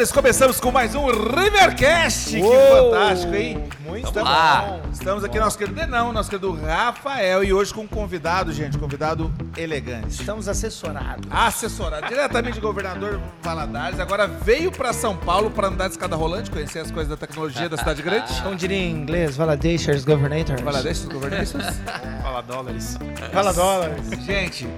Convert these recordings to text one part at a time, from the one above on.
senhores, começamos com mais um Rivercast. Que Uou! fantástico, hein? Muito Estamos, bom. estamos aqui, nosso querido Denão, nosso querido Rafael, e hoje com um convidado, gente, convidado elegante. Estamos assessorados. Assessorado diretamente do governador Valadares, agora veio para São Paulo para andar de escada rolante, conhecer as coisas da tecnologia da cidade grande. Como diria em inglês, Valadations Governators. Valadares, governadores. Fala dólares. Fala dólares. Gente,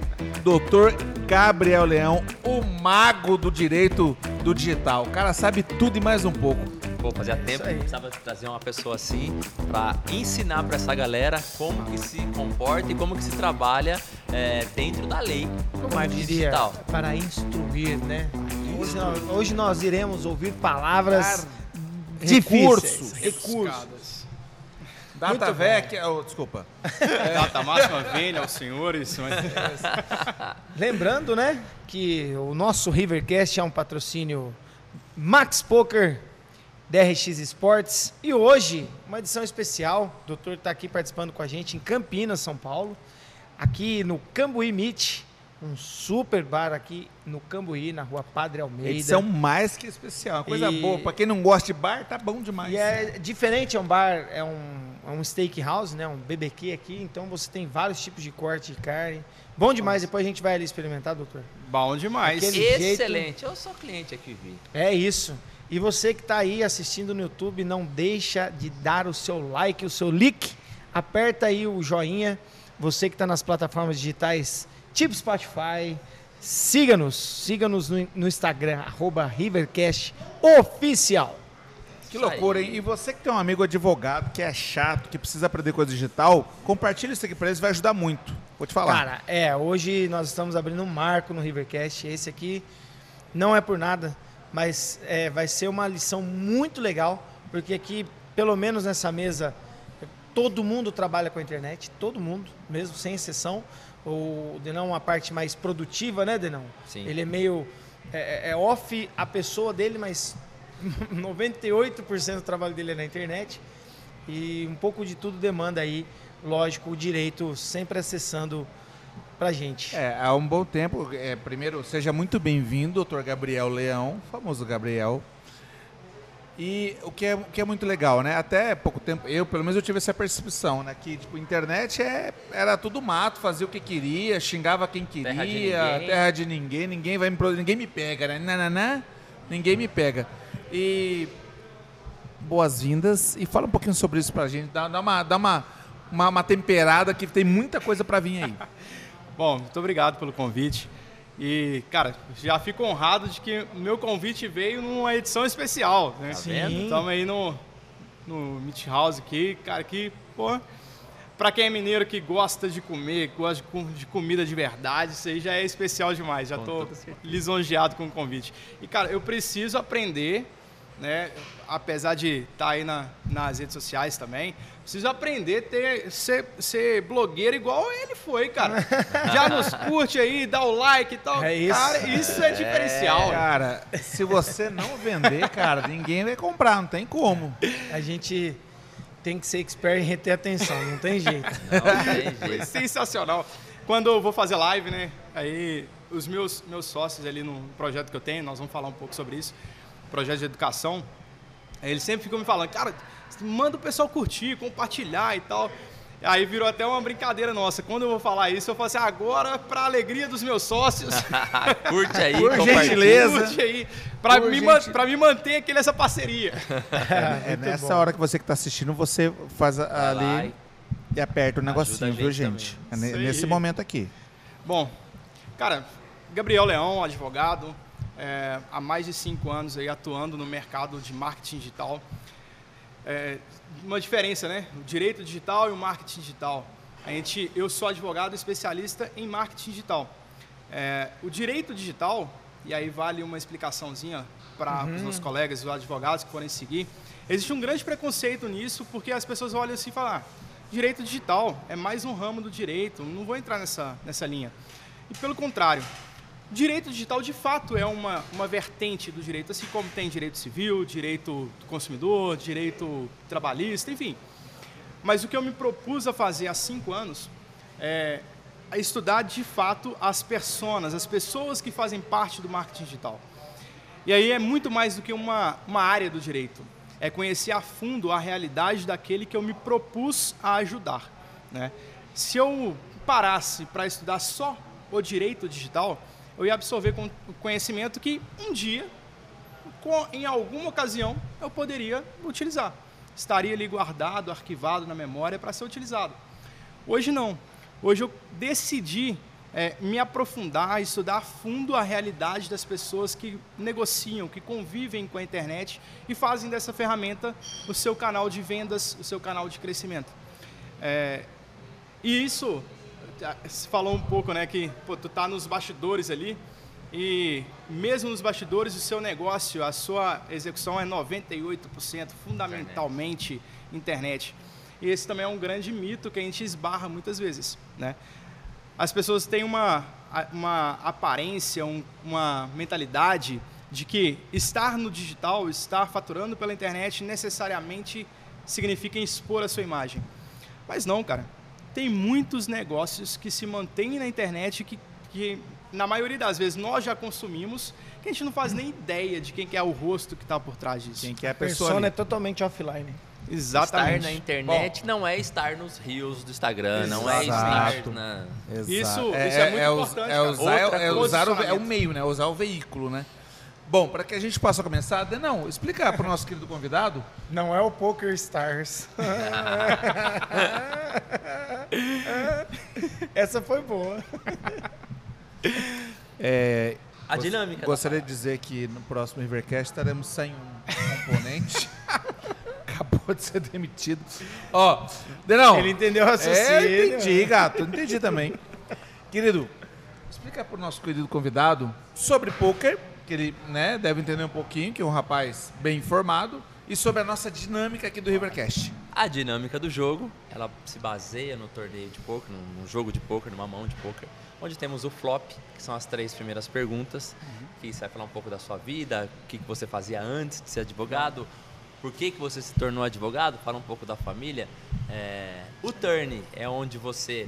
doutor Gabriel Leão, o mago do direito do digital. O cara sabe tudo e mais um pouco. Pô, fazia tempo que precisava trazer uma pessoa assim pra ensinar pra essa galera como que se comporta e como que se trabalha é, dentro da lei Como do marketing diria, digital. para instruir, né? Hoje nós, hoje nós iremos ouvir palavras difíceis. recursos. Recursos. Data bom. VEC, oh, desculpa. Data máxima venha aos senhores. Mas... Lembrando, né, que o nosso Rivercast é um patrocínio Max Poker, DRX Sports e hoje uma edição especial. O doutor está aqui participando com a gente em Campinas, São Paulo, aqui no Cambuí Meet, um super bar aqui no Cambuí, na rua Padre Almeida. Edição mais que especial. Uma coisa E- boa. Pra quem não gosta de bar, tá bom demais. E é diferente, é um bar, é um, é um steakhouse, né? Um BBQ aqui, então você tem vários tipos de corte de carne. Bom demais, depois a gente vai ali experimentar, doutor. Bom demais. Aquele- jeito- Excelente, eu sou cliente aqui, Vi. É isso. E você que está aí assistindo no YouTube, não deixa de dar o seu like, o seu like. Aperta aí o joinha. Você que está nas plataformas digitais, tipo Spotify, siga-nos. Siga-nos no, no Instagram, arroba Rivercast Oficial. Que loucura, hein? E você que tem um amigo advogado que é chato, que precisa aprender coisa digital, compartilha isso aqui pra eles, vai ajudar muito. Vou te falar. Cara, é, hoje nós estamos abrindo um marco no Rivercast. Esse aqui não é por nada, mas é, vai ser uma lição muito legal, porque aqui, pelo menos nessa mesa, todo mundo trabalha com a internet, todo mundo, mesmo sem exceção. O Denão é uma parte mais produtiva, né, Denão? Sim. Ele é meio. É, é off a pessoa dele, mas 98% do trabalho dele é na internet. E um pouco de tudo demanda aí, lógico, o direito sempre acessando pra gente. É, há um bom tempo. É, primeiro, seja muito bem-vindo, doutor Gabriel Leão, famoso Gabriel. E o que, é, o que é muito legal, né? Até pouco tempo, eu, pelo menos, eu tive essa percepção, né? Que, tipo, internet é, era tudo mato, fazia o que queria, xingava quem queria, Terra de ninguém. terra de ninguém, ninguém vai me pro- ninguém me pega, né? Nananã, ninguém me pega. E boas-vindas e fala um pouquinho sobre isso pra gente, dá, dá uma, dá uma, uma, uma temperada que tem muita coisa pra vir aí. Bom, muito obrigado pelo convite. E, cara, já fico honrado de que o meu convite veio numa edição especial, né? vendo? Estamos aí no, no Meat House aqui, cara, que, pô, pra quem é mineiro que gosta de comer, gosta de, com- de comida de verdade, isso aí já é especial demais. Já tô lisonjeado com o convite. E, cara, eu preciso aprender, né? Apesar de estar aí na- nas redes sociais também, preciso aprender a ter, ser, ser blogueiro igual ele foi, cara. Já nos curte aí, dá o like e tal. É isso. Cara, isso é diferencial. Cara, se você não vender, cara, ninguém vai comprar, não tem como. A gente tem que ser expert em reter atenção, não tem jeito. Não tem Foi jeito. sensacional. Quando eu vou fazer live, né? Aí os meus, meus sócios ali no projeto que eu tenho, nós vamos falar um pouco sobre isso, projeto de educação, aí eles sempre ficam me falando, cara, manda o pessoal curtir, compartilhar e tal. Aí virou até uma brincadeira nossa. Quando eu vou falar isso, eu falo assim, agora, para alegria dos meus sócios, Curte aí, Por gentileza. curte aí, para Por me, gente- man- me manter aqui nessa parceria. É, Muito nessa bom. hora que você que tá assistindo, você faz a- ali e- e aperta o Ajuda negocinho, a viu, gente gente? É Nesse momento aqui. Bom, cara, Gabriel Leão, advogado, é, há mais de cinco anos aí atuando no mercado de marketing digital. É, uma diferença, né? O direito digital e o marketing digital. A gente, eu sou advogado especialista em marketing digital. É, o direito digital, e aí vale uma explicaçãozinha para os nossos colegas e os advogados que forem seguir, existe um grande preconceito nisso, porque as pessoas olham assim e falam, ah, direito digital é mais um ramo do direito, não vou entrar nessa, nessa linha. E pelo contrário, direito digital de fato é uma, uma vertente do direito, assim como tem direito civil, direito do consumidor, direito trabalhista, enfim. Mas o que eu me propus a fazer há cinco anos é estudar de fato as personas, as pessoas que fazem parte do marketing digital. E aí é muito mais do que uma, uma área do direito. É conhecer a fundo a realidade daquele que eu me propus a ajudar. Né? Se eu parasse para estudar só o direito digital, eu ia absorver conhecimento que um dia, em alguma ocasião, eu poderia utilizar. Estaria ali guardado, arquivado na memória para ser utilizado. Hoje não. Hoje eu decidi é, me aprofundar, estudar a fundo a realidade das pessoas que negociam, que convivem com a internet e fazem dessa ferramenta o seu canal de vendas, o seu canal de crescimento. É, e isso, se falou um pouco, né, que pô, tu tá nos bastidores ali e mesmo nos bastidores o seu negócio, a sua execução é 98% fundamentalmente internet. internet. E esse também é um grande mito que a gente esbarra muitas vezes, né? as pessoas têm uma, uma aparência, um, uma mentalidade de que estar no digital, estar faturando pela internet, necessariamente significa expor a sua imagem. Mas não, cara. Tem muitos negócios que se mantêm na internet que, que na maioria das vezes, nós já consumimos, que a gente não faz nem ideia de quem que é o rosto que está por trás disso. Quem que é a pessoa. A persona é totalmente offline. Exatamente. Estar na internet Bom, não é estar nos rios do Instagram, não é estar na. Exato. Isso, é, isso é, muito é, importante. É, usar, é, usar o, é o meio, né? Usar o veículo, né? Bom, para que a gente possa começar, não, explicar para o nosso querido convidado. Não é o Poker Stars. Essa foi boa. É, a dinâmica. Gostaria de dizer que no próximo Rivercast estaremos sem um componente. acabou de ser demitido. Ó, Denão. Ele entendeu o raciocínio. É, entendi, gato. Entendi também. Querido, explica para o nosso querido convidado sobre poker, que ele né, deve entender um pouquinho, que é um rapaz bem informado, e sobre a nossa dinâmica aqui do Rivercast. A dinâmica do jogo, ela se baseia no torneio de poker, num jogo de poker, numa mão de poker, onde temos o flop, que são as três primeiras perguntas, uhum. que você vai falar um pouco da sua vida, o que você fazia antes de ser advogado, por que, que você se tornou advogado, fala um pouco da família. É, o turn é onde você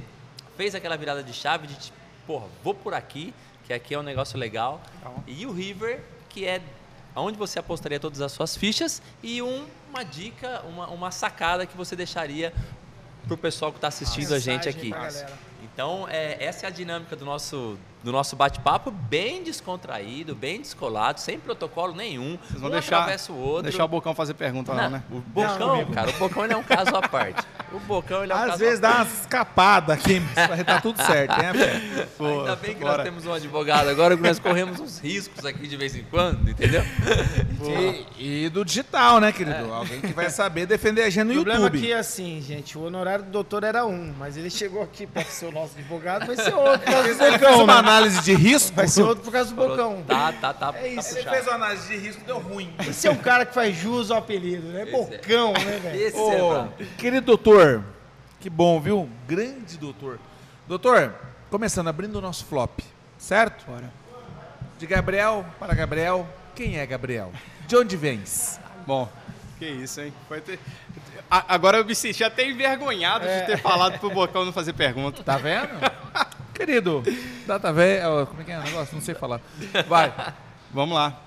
fez aquela virada de chave de, tipo, porra, vou por aqui, que aqui é um negócio legal. E o river, que é onde você apostaria todas as suas fichas e um, uma dica, uma, uma sacada que você deixaria para o pessoal que está assistindo a gente aqui. Então, é, essa é a dinâmica do nosso do nosso bate-papo bem descontraído, bem descolado, sem protocolo nenhum. Vocês vão um deixar, atravessa o outro. deixar o Bocão fazer pergunta não, né? O Bocão, não, cara, o Bocão ele é um caso à parte. O Bocão ele é um Às caso vezes dá umas escapadas aqui, mas tá tudo certo, né, Pô, Ainda bem que bora. nós temos um advogado agora que nós corremos uns riscos aqui de vez em quando, entendeu? E, e, do digital, né, querido? É. Alguém que vai saber defender a gente no YouTube. O problema aqui é assim, gente, o honorário do doutor era um, mas ele chegou aqui para ser o nosso advogado, vai ser outro. Ele fez uma análise de risco. Vai ser outro por causa do Bocão. Tá, tá, tá. É isso. Tá Ele fez uma análise de risco, deu ruim. Esse é um cara que faz jus ao apelido, né? Esse Bocão, é. né, velho? Esse oh, é Querido doutor, que bom, viu? Grande doutor. Doutor, começando, abrindo o nosso flop, certo? Bora. De Gabriel para Gabriel, quem é Gabriel? De onde vens? Bom, que isso, hein? Ter... Agora eu me senti até envergonhado é. de ter falado pro Bocão não fazer pergunta. Tá vendo? Querido, data velha. Como é que é o negócio? Não sei falar. Vai. Vamos lá.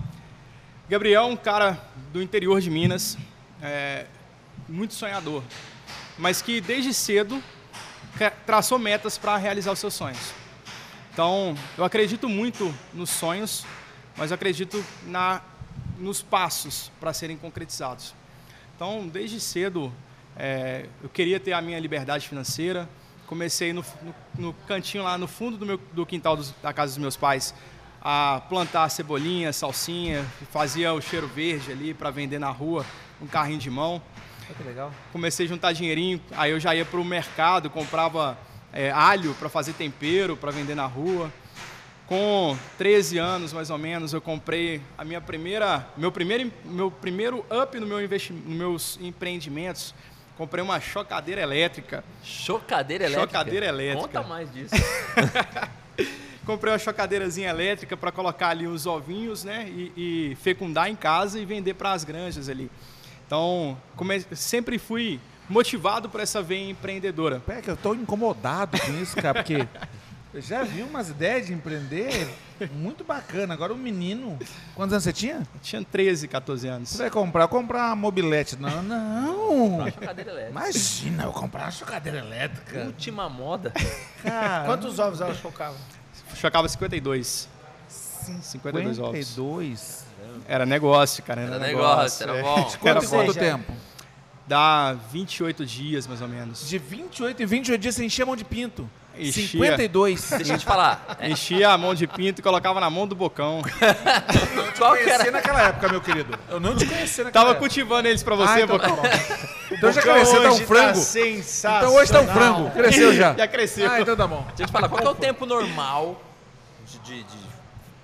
Gabriel é um cara do interior de Minas, é, muito sonhador, mas que desde cedo traçou metas para realizar os seus sonhos. Então, eu acredito muito nos sonhos, mas eu acredito na, nos passos para serem concretizados. Então, desde cedo, é, eu queria ter a minha liberdade financeira, comecei no, no, no cantinho lá no fundo do, meu, do quintal dos, da casa dos meus pais a plantar cebolinha, salsinha, fazia o cheiro verde ali para vender na rua, um carrinho de mão. que legal. Comecei a juntar dinheirinho, aí eu já ia para o mercado, comprava é, alho para fazer tempero, para vender na rua. Com 13 anos, mais ou menos, eu comprei a minha primeira, meu primeiro, meu primeiro up no meu investi, nos meus empreendimentos Comprei uma chocadeira elétrica. Chocadeira elétrica? Chocadeira elétrica. Conta mais disso. Comprei uma chocadeirazinha elétrica para colocar ali os ovinhos, né? E, e fecundar em casa e vender para as granjas ali. Então, come... sempre fui motivado por essa veia empreendedora. Pera, que eu estou incomodado com isso, cara, porque Eu já vi umas ideias de empreender muito bacana. Agora o menino. Quantos anos você tinha? Eu tinha 13, 14 anos. Você vai comprar? Comprar uma mobilete. Não, não. Acho a cadeira elétrica. Imagina, eu comprar uma chocadeira elétrica. Última moda. Cara, Quantos ovos ela chocava? Chocava 52. 52 ovos. 52. Era negócio, cara. Era, Era negócio, era bom. Quanto, Era quanto tempo? Dá 28 dias, mais ou menos. De 28 em 28 dias você enchia a mão de pinto. Enchia. 52. Deixa eu te falar. Enchia a mão de pinto e colocava na mão do bocão. qual que Conheci era? naquela época, meu querido. Eu não te conheci naquela Tava época. cultivando eles pra Ah, você, então tá bocão. Então já cresceu, tá um Hoje frango. sensacional. Então hoje tá um frango. Cresceu já. Já cresceu. Ah, então tá bom. Deixa eu te falar, qual que é o tempo normal de, de- de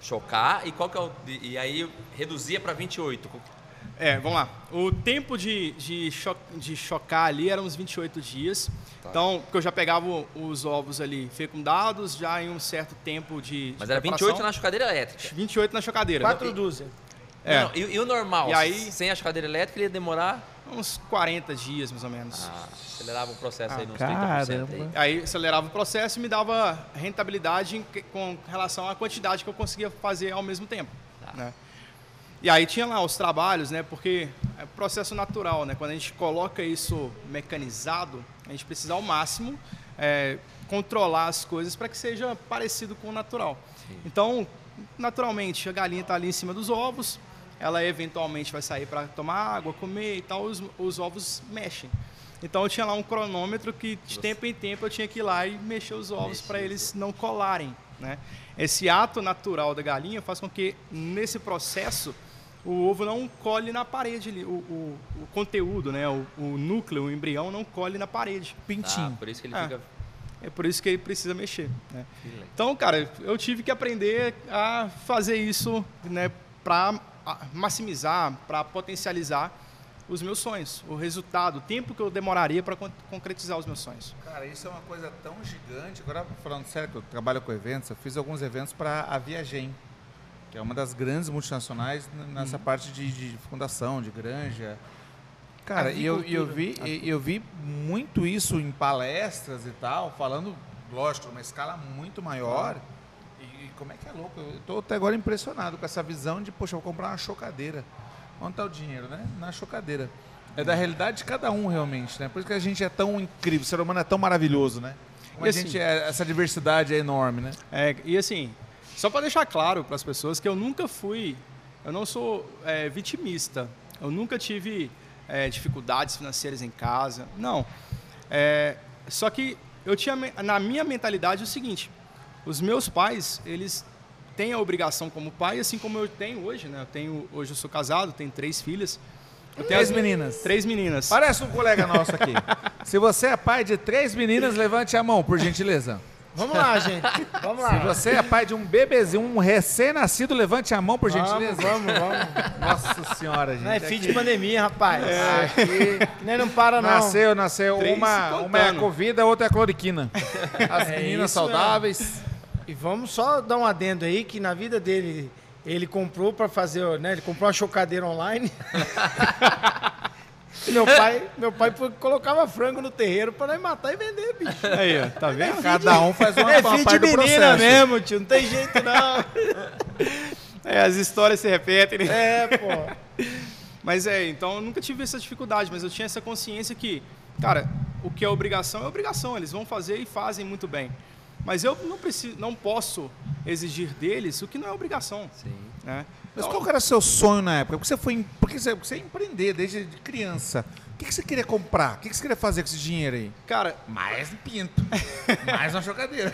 chocar e qual que é o. E aí reduzia pra 28. É, vamos lá. O tempo de, de, cho de chocar ali era uns 28 dias. Tá. Então, porque eu já pegava os ovos ali fecundados, já em um certo tempo de. de Mas era 28 preparação. na chocadeira elétrica. 28 na chocadeira. Quatro dúzias. É. Não, e, e o normal? E aí- Sem a chocadeira elétrica, ele ia demorar. Uns 40 dias, mais ou menos. Ah, acelerava o processo aí Ah, nos caramba. 30% aí. Aí acelerava o processo e me dava rentabilidade em com relação à quantidade que eu conseguia fazer ao mesmo tempo. Tá. né? E aí tinha lá os trabalhos, né? Porque é processo natural, né? Quando a gente coloca isso mecanizado, a gente precisa ao máximo é, controlar as coisas para que seja parecido com o natural. Então, naturalmente, a galinha está ali em cima dos ovos, ela eventualmente vai sair para tomar água, comer e tal, os, os ovos mexem. Então eu tinha lá um cronômetro que de tempo em tempo eu tinha que ir lá e mexer os ovos para eles não colarem. Né? Esse ato natural da galinha faz com que nesse processo o ovo não cole na parede, ali, o, o, o conteúdo, né? o, o núcleo, o embrião não cole na parede. Ah, Pintinho. por isso que ele Ah. fica. É por isso que ele precisa mexer. Né? Então, cara, eu tive que aprender a fazer isso né, para maximizar, para potencializar os meus sonhos, o resultado, o tempo que eu demoraria para concretizar os meus sonhos. Cara, isso é uma coisa tão gigante. Agora, falando sério, que eu trabalho com eventos, eu fiz alguns eventos para a Viagem, que é uma das grandes multinacionais nessa parte de, de fundação, de granja. Cara, e eu, eu vi, eu vi muito isso em palestras e tal, falando, lógico, numa escala muito maior. E, e como é que é louco? Eu tô até agora impressionado com essa visão de, poxa, vou comprar uma chocadeira. Onde está o dinheiro, né? Na chocadeira. É da realidade de cada um, realmente, né? Por isso que a gente é tão incrível, o ser humano é tão maravilhoso, né? Como E a assim- gente é, essa diversidade é enorme, né? É, e assim, só para deixar claro para as pessoas que eu nunca fui, eu não sou é, vitimista, eu nunca tive é, dificuldades financeiras em casa, não. É, só que eu tinha na minha mentalidade o seguinte: os meus pais, eles têm a obrigação como pai, assim como eu tenho hoje, né? Eu tenho hoje eu sou casado, tenho três filhas. Eu tenho Três as- meninas. Três meninas. Parece um colega nosso aqui. Se você é pai de três meninas, levante a mão, por gentileza. Vamos lá, gente. Vamos lá. Se você é pai de um bebezinho, um recém-nascido, levante a mão, por gentileza. Vamos, vamos, vamos. Nossa senhora, gente. Não é fim de pandemia, rapaz. Aqui, Que nem não para, não. nasceu, nasceu. Três Uma, uma é a Covida, a outra é a cloriquina. As É meninas isso mesmo. saudáveis. E vamos só dar um adendo aí que na vida dele ele comprou para fazer, né? Ele comprou uma chocadeira online. meu pai, meu pai colocava frango no terreiro para nós matar e vender, bicho. Aí, ó, tá vendo? Cada um faz uma, é uma parte do menina processo. mesmo, tio. Não tem jeito não. É, as histórias se repetem, né? É, pô. Mas é, então eu nunca tive essa dificuldade, mas eu tinha essa consciência que, cara, o que é obrigação é obrigação, eles vão fazer e fazem muito bem. Mas eu não preciso, não posso exigir deles o que não é obrigação, Sim. né? Mas qual que era o seu sonho na época? Porque você foi, porque você, porque você ia empreender desde de criança. O que, que você queria comprar? O que, que você queria fazer com esse dinheiro aí? cara, Mais um pinto. Mais uma chocadeira.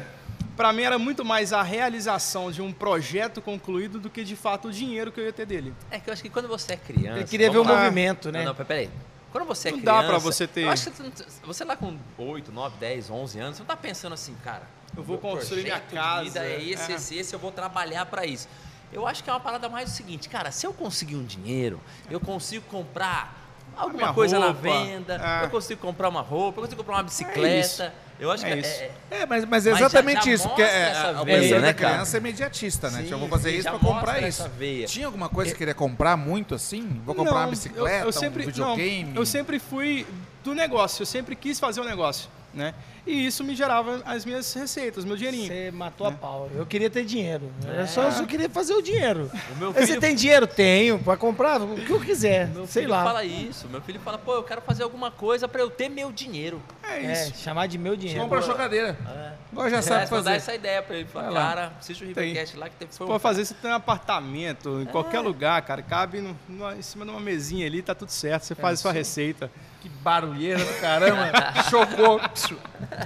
para mim era muito mais a realização de um projeto concluído do que de fato o dinheiro que eu ia ter dele. É que eu acho que quando você é criança. Ele queria ver o lá. movimento, né? Não, não, peraí. Quando você é Não criança. dá pra você ter- Eu acho que você, não- lá com 8, 9, 10, 11 anos, você não tá pensando assim, cara. Eu vou construir minha casa, vida é esse, é. esse, esse, eu vou trabalhar pra isso. Eu acho que é uma parada mais o seguinte, cara, se eu conseguir um dinheiro, eu consigo comprar alguma coisa na roupa, venda, é. eu consigo comprar uma roupa, eu consigo comprar uma bicicleta. eu acho É que isso. é, É, mas, mas é Mas já- exatamente já isso. Porque é, a- veia, né, da criança é imediatista, né? Sim, eu vou fazer isso pra comprar isso. veia. Tinha alguma coisa que queria comprar muito assim? Vou comprar uma Não, bicicleta, eu, eu sempre, um videogame? Não, eu sempre fui do negócio, eu sempre quis fazer um negócio, né? E isso me gerava as minhas receitas, meu dinheirinho. Você matou a pau. Eu queria ter dinheiro. É. Eu só, eu só queria fazer o dinheiro. O meu Aí Você filho, tem dinheiro? Tenho. Pra comprar o que eu quiser. meu Sei filho lá. fala isso. Meu filho fala, pô, eu quero fazer alguma coisa pra eu ter meu dinheiro. É É, isso. chamar de meu dinheiro. Compra a chocadeira. É. Agora já É, sabe dar fazer. essa ideia pra ele. Lá. cara, assiste o Rivercast lá que teve, foi um Pode fazer, você tem um apartamento, em É. qualquer lugar, cara. Cabe no- numa- em cima de uma mesinha ali, tá tudo certo. Você faz a sua receita. Que barulheira do caramba. Chocou.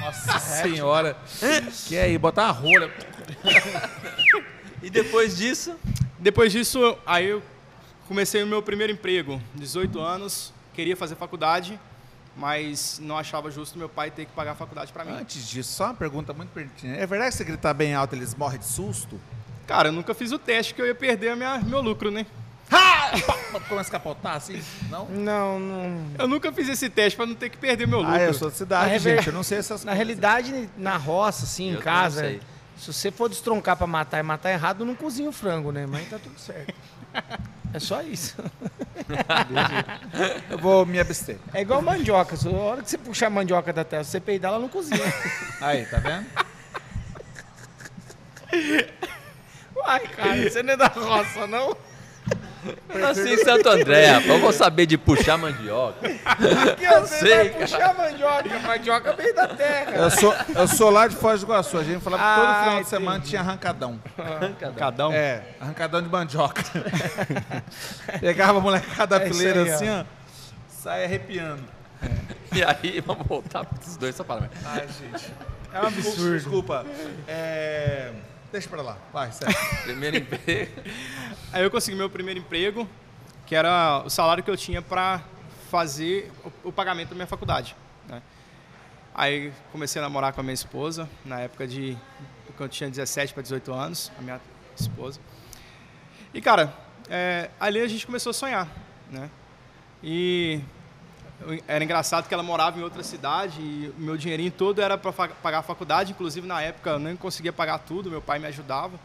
Nossa senhora. Que aí, botar a rola. E depois disso, Depois disso, aí eu comecei o meu primeiro emprego. 18 anos, queria fazer faculdade, mas não achava justo meu pai ter que pagar a faculdade pra mim. Antes disso, só uma pergunta muito pertinente. É verdade que você gritar bem alto, eles morrem de susto? Cara, eu nunca fiz o teste que eu ia perder a minha, meu lucro, né? Ha! Começa a capotar assim? Não? Não, não. Eu nunca fiz esse teste pra não ter que perder meu lucro. Ah, eu sou da cidade, Na rever- gente. Eu não sei essas Na coisas. realidade, na roça, assim, Eu em casa, se você for destroncar pra matar e matar errado, não cozinha o frango, né? Mas tá tudo certo. É só isso. Eu vou me abster. É igual mandioca. A hora que você puxar a mandioca da terra, se você peidar, ela não cozinha. Aí, tá vendo? Uai, cara, você não é da roça, não? Eu nasci em Santo André, rapaz. Eu vou saber de puxar mandioca. Que eu sei, sei, vai cara. puxar mandioca. Mandioca veio da terra. Eu sou, eu sou lá de Foz do Iguaçu. A gente falava que todo Ah, final de semana entendi. tinha arrancadão. Um. É, arrancadão de mandioca. Pegava a molecada da É fileira aí, ó. assim, ó. Sai arrepiando. E aí, vamos voltar pros dois só para Ai, gente. É um absurdo. Desculpa. É... Deixa pra lá. Vai, sério. Primeiro emprego. Aí eu consegui meu primeiro emprego, que era o salário que eu tinha para fazer o, o pagamento da minha faculdade. né? Aí comecei a namorar com a minha esposa, na época de quando eu tinha 17 para 18 anos, a minha esposa. E cara, é, ali a gente começou a sonhar, né? E era engraçado que ela morava em outra cidade e meu dinheirinho todo era para pagar a faculdade, inclusive na época eu nem conseguia pagar tudo, meu pai me ajudava.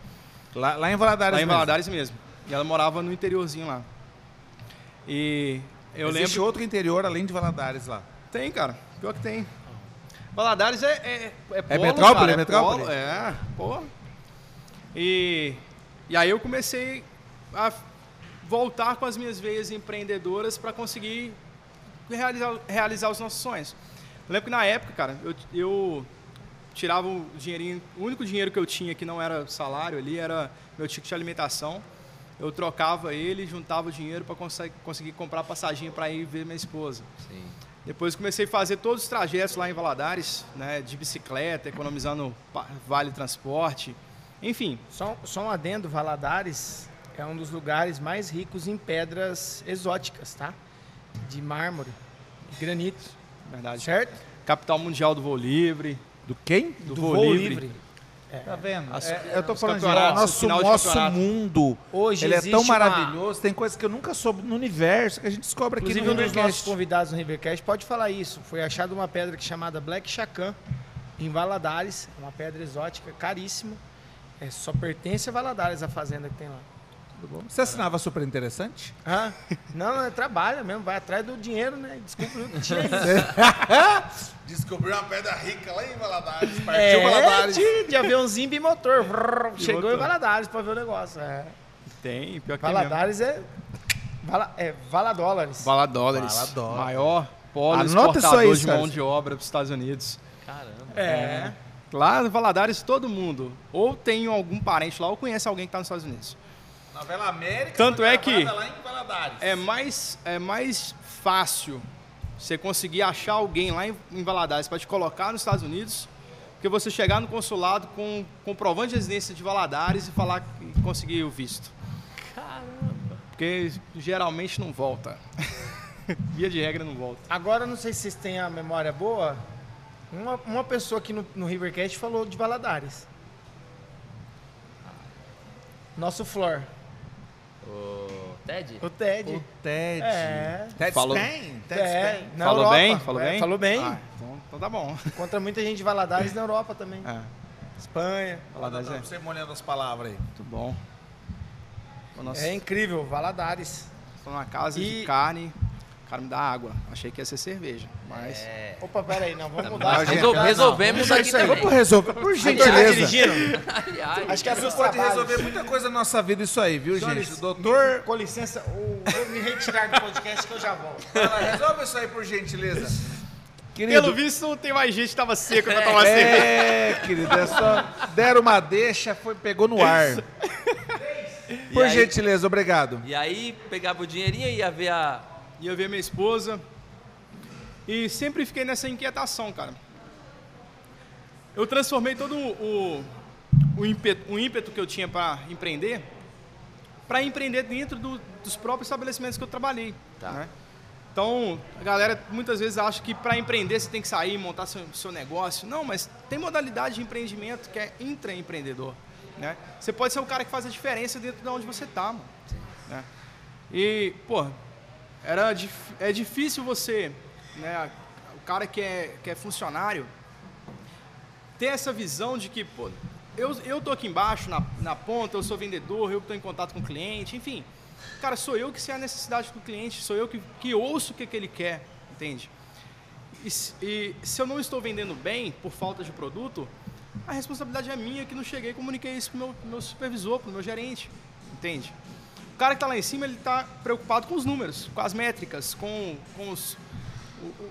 Lá, lá em Valadares Lá em mesmo. Valadares mesmo. E ela morava no interiorzinho lá. E eu Existe lembro. outro interior além de Valadares lá. Tem, cara. Pior que tem. Valadares é. É, é, polo, metrópole, cara, é metrópole? polo, É, pô. E, e aí eu comecei a voltar com as minhas veias empreendedoras para conseguir realizar, realizar os nossos sonhos. Eu lembro que na época, cara, eu, eu tirava o dinheirinho, o único dinheiro que eu tinha que não era salário ali era meu ticket de alimentação. Eu trocava ele, juntava o dinheiro para conseguir comprar passaginha para ir ver minha esposa. Sim. Depois comecei a fazer todos os trajetos lá em Valadares, né, de bicicleta, economizando vale transporte, enfim. Só, só um adendo, Valadares é um dos lugares mais ricos em pedras exóticas, tá? De mármore, de granito, Verdade. certo? Capital mundial do voo livre, Do quem? do, voo, livre. Tá vendo? As- É, eu tô falando de nosso, nosso mundo. Hoje ele é tão uma- maravilhoso. Tem coisas que eu nunca soube no universo que a gente descobre aqui Inclusive, no um dos nossos convidados no Rivercast pode falar isso. Foi achada uma pedra que é chamada Black Chacan, em Valadares. É uma pedra exótica, caríssima. É, só pertence a Valadares, a fazenda que tem lá. Você assinava super interessante? Hã? Não, não, é trabalho mesmo, vai atrás do dinheiro, né? Desculpa, não tinha isso. Descobriu uma pedra rica lá em Valadares. É, de, de aviãozinho bimotor. Vrrr, Chegou em Valadares pra ver o negócio. É. Tem, pior que. Valadares é, Vala, é Valadólares. Valadólares. Valadólares. Maior polo Anota isso exportador aí, de mão de obra para os Estados Unidos. Caramba. É. Lá no Valadares, todo mundo ou tem algum parente lá ou conhece alguém que está nos Estados Unidos. Novela América. Tanto é que- gravada lá em Valadares. É mais, é mais fácil você conseguir achar alguém lá em, em Valadares para te colocar nos Estados Unidos que você chegar no consulado com comprovante de residência de Valadares e falar que conseguir o visto. Caramba. Porque geralmente não volta. Via de regra não volta. Agora, não sei se vocês têm a memória boa. Uma, uma pessoa aqui no, no Rivercast falou de Valadares. Nosso Flor, O Ted? o Ted. O Ted. É. Ted Falou- Spain. Ted É, Spain. na Falou Europa. bem? Falou É, bem? Falou bem. Ah, então, então tá bom. Encontra muita gente de Valadares na Europa também. É, Espanha. Valadares é Você molhando as palavras aí. muito bom. É incrível, Valadares. estamos numa casa E- de carne, cara me dá água. Achei que ia ser cerveja, mas... É. Opa, peraí, não, vamos Tá, mudar. resol- resolvemos Isso aí, aqui isso aí, também. vamos resolver, por Tá gentileza. Aliás, Acho que é Você seus pode resolver muita coisa na nossa vida isso aí, viu, Senhores, gente? Doutor, Com licença, vou me retirar do podcast que eu já volto. fala, resolve isso aí, por gentileza. Querido, Pelo visto, tem mais gente que tava seca pra tomar cerveja. é, querido, é só deram uma deixa, foi, pegou no ar. Por aí? gentileza, obrigado. E aí pegava o dinheirinho e ia ver a. Ia ver minha esposa. E sempre fiquei nessa inquietação, cara. Eu transformei todo o, o, ímpeto, o ímpeto que eu tinha para empreender para empreender dentro do- dos próprios estabelecimentos que eu trabalhei. Tá. né? Então, a galera muitas vezes acha que para empreender você tem que sair e montar seu, seu negócio. Não, mas tem modalidade de empreendimento que é intraempreendedor. Né? Você pode ser o cara que faz a diferença dentro de onde você está, mano. Né? E, pô, era é difícil você, né, o cara que é, que é funcionário, ter essa visão de que, pô, eu, eu tô aqui embaixo, na, na ponta, eu sou vendedor, eu estou em contato com o cliente, enfim. Cara, sou eu que sei a necessidade do cliente, sou eu que, que ouço o que, que ele quer, entende? E, se- e se eu não estou vendendo bem por falta de produto, a responsabilidade é minha que não cheguei e comuniquei isso pro meu, meu supervisor, pro meu gerente, entende? O cara que está lá em cima, ele está preocupado com os números, com as métricas, com, com os,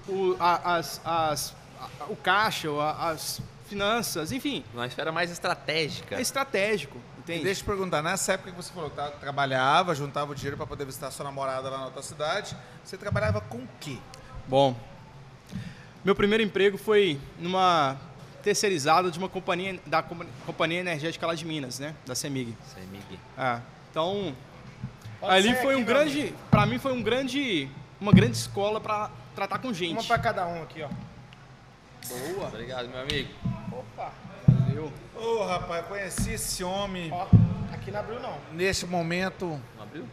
o, o, a- as, as, a- o caixa, a- as finanças, enfim, Numa esfera mais estratégica. é estratégico, E entende? deixa eu te perguntar, nessa época que você falou que tá- trabalhava, juntava o dinheiro para poder visitar sua namorada lá na outra cidade, você trabalhava com o quê? Bom, meu primeiro emprego foi numa terceirizada de uma companhia da compa- companhia energética lá de Minas, né, da Semig. Semig. Ah, então Pode ali foi aqui, um grande, para mim foi um grande, uma grande escola para tratar com gente. Uma pra cada um aqui, ó. Boa. Obrigado, meu amigo. Opa. Valeu. Ô, rapaz, conheci esse homem Ó, aqui não abriu não. neste momento. Não abriu?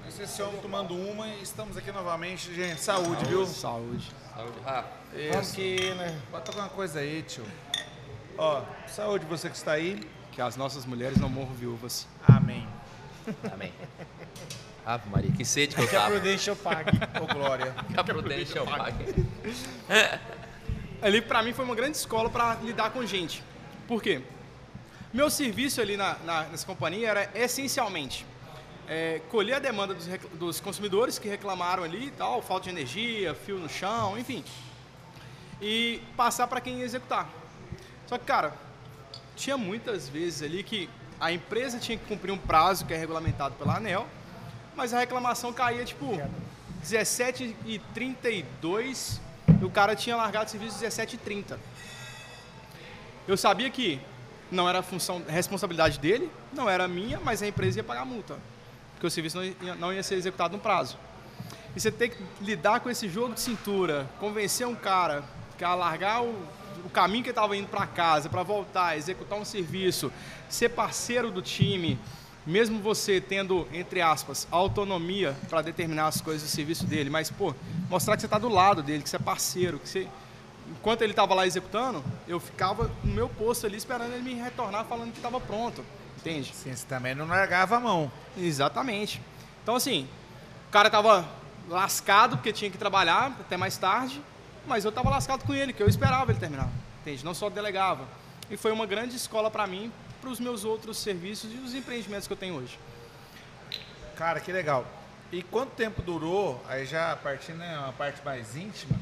Conheci esse homem tomando uma e estamos aqui novamente, gente. Saúde, viu? Saúde. Saúde. Ah, Vamos que, né? Pode tocar uma coisa aí, tio. Ó, saúde você que está aí. Que as nossas mulheres não morram viúvas. Amém. Amém. Ave Maria, que sede que eu Que a tava. Prudência eu pague. Ô, Glória. Que a prudência eu pague. Ali para mim foi uma grande escola para lidar com gente. Por quê? Meu serviço ali na, na- nessa companhia era essencialmente é, colher a demanda dos, dos consumidores que reclamaram ali e tal, falta de energia, fio no chão, enfim, e passar para quem ia executar. Só que, cara, tinha muitas vezes ali que a empresa tinha que cumprir um prazo que é regulamentado pela ANEL, mas a reclamação caía tipo 17 e 32 e o cara tinha largado o serviço 17 e 30. Eu sabia que não era função, responsabilidade dele, não era minha, mas a empresa ia pagar a multa, porque o serviço não ia, não ia ser executado no prazo. E você tem que lidar com esse jogo de cintura, convencer um cara que a largar o, o caminho que ele estava indo para casa, para voltar, executar um serviço, ser parceiro do time, mesmo você tendo, entre aspas, autonomia para determinar as coisas do serviço dele, mas, pô, mostrar que você está do lado dele, que você é parceiro, que você... Enquanto ele estava lá executando, eu ficava no meu posto ali esperando ele me retornar falando que estava pronto, entende? Sim, você também não largava a mão. Exatamente. Então, assim, o cara tava lascado porque tinha que trabalhar até mais tarde, mas eu tava lascado com ele, que eu esperava ele terminar, entende? Não só delegava. E foi uma grande escola para mim, para os meus outros serviços e os empreendimentos que eu tenho hoje. Cara, que legal. E quanto tempo durou, aí já partindo né, uma parte mais íntima,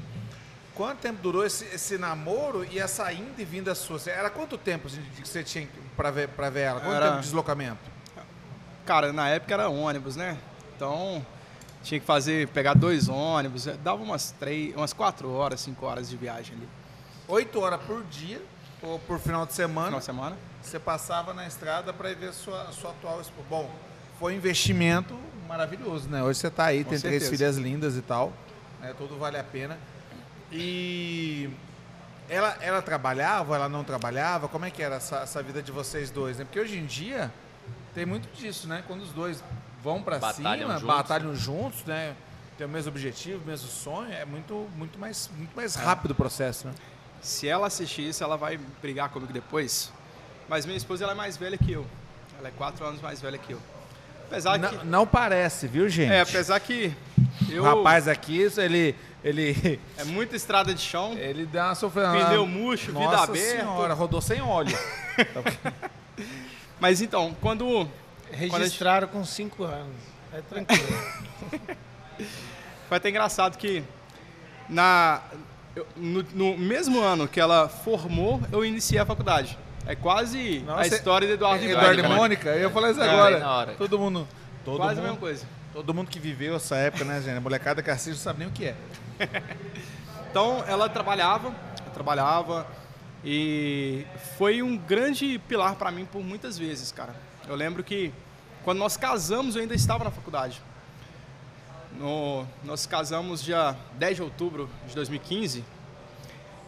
quanto tempo durou esse, esse namoro e essa ida e vinda sua? Era quanto tempo assim, que você tinha para ver, pra ver ela? Quanto Era- tempo de deslocamento? Cara, na época era ônibus, né? Então, tinha que fazer, pegar dois ônibus, eh, dava umas três, umas quatro horas, cinco horas de viagem ali, Oito horas por dia ou por final de semana, final de semana. você passava na estrada para ver sua, sua atual esposa. Bom, foi um investimento maravilhoso, né? Hoje você está aí, Com tem três certeza. filhas lindas e tal, né? tudo vale a pena. E ela, ela trabalhava, ela não trabalhava? Como é que era essa, essa vida de vocês dois? Né? Porque hoje em dia tem muito disso, né? Quando os dois vão para cima, juntos. batalham juntos, né? Tem o mesmo objetivo, o mesmo sonho, é muito, muito, mais, muito mais rápido o processo, né? Se ela assistir isso, ela vai brigar comigo depois. Mas minha esposa ela é mais velha que eu. Ela é quatro anos mais velha que eu. Apesar que. Não, não parece, viu, gente? É, apesar que Eu, O rapaz aqui, isso, ele, ele, É muita estrada de chão, ele deu uma sofrência. pneu murcho, vida Nossa aberta. senhora, rodou sem óleo. Mas então, quando Registraram com 5 anos. É tranquilo. Foi até engraçado que na, no, no mesmo ano que ela formou, eu iniciei a faculdade. É quase a Nossa, história do Eduardo, e Eduardo e Mônica, né? Mônica, eu ia falar isso É, agora. Todo mundo. Todo Quase a mundo, mesma coisa. todo mundo que viveu essa época, né, gente? A molecada que assiste não sabe nem o que é. Então ela trabalhava, trabalhava e foi um grande pilar para mim por muitas vezes, cara. Eu lembro que quando nós casamos eu ainda estava na faculdade. No- nós casamos dia 10 de outubro de 2015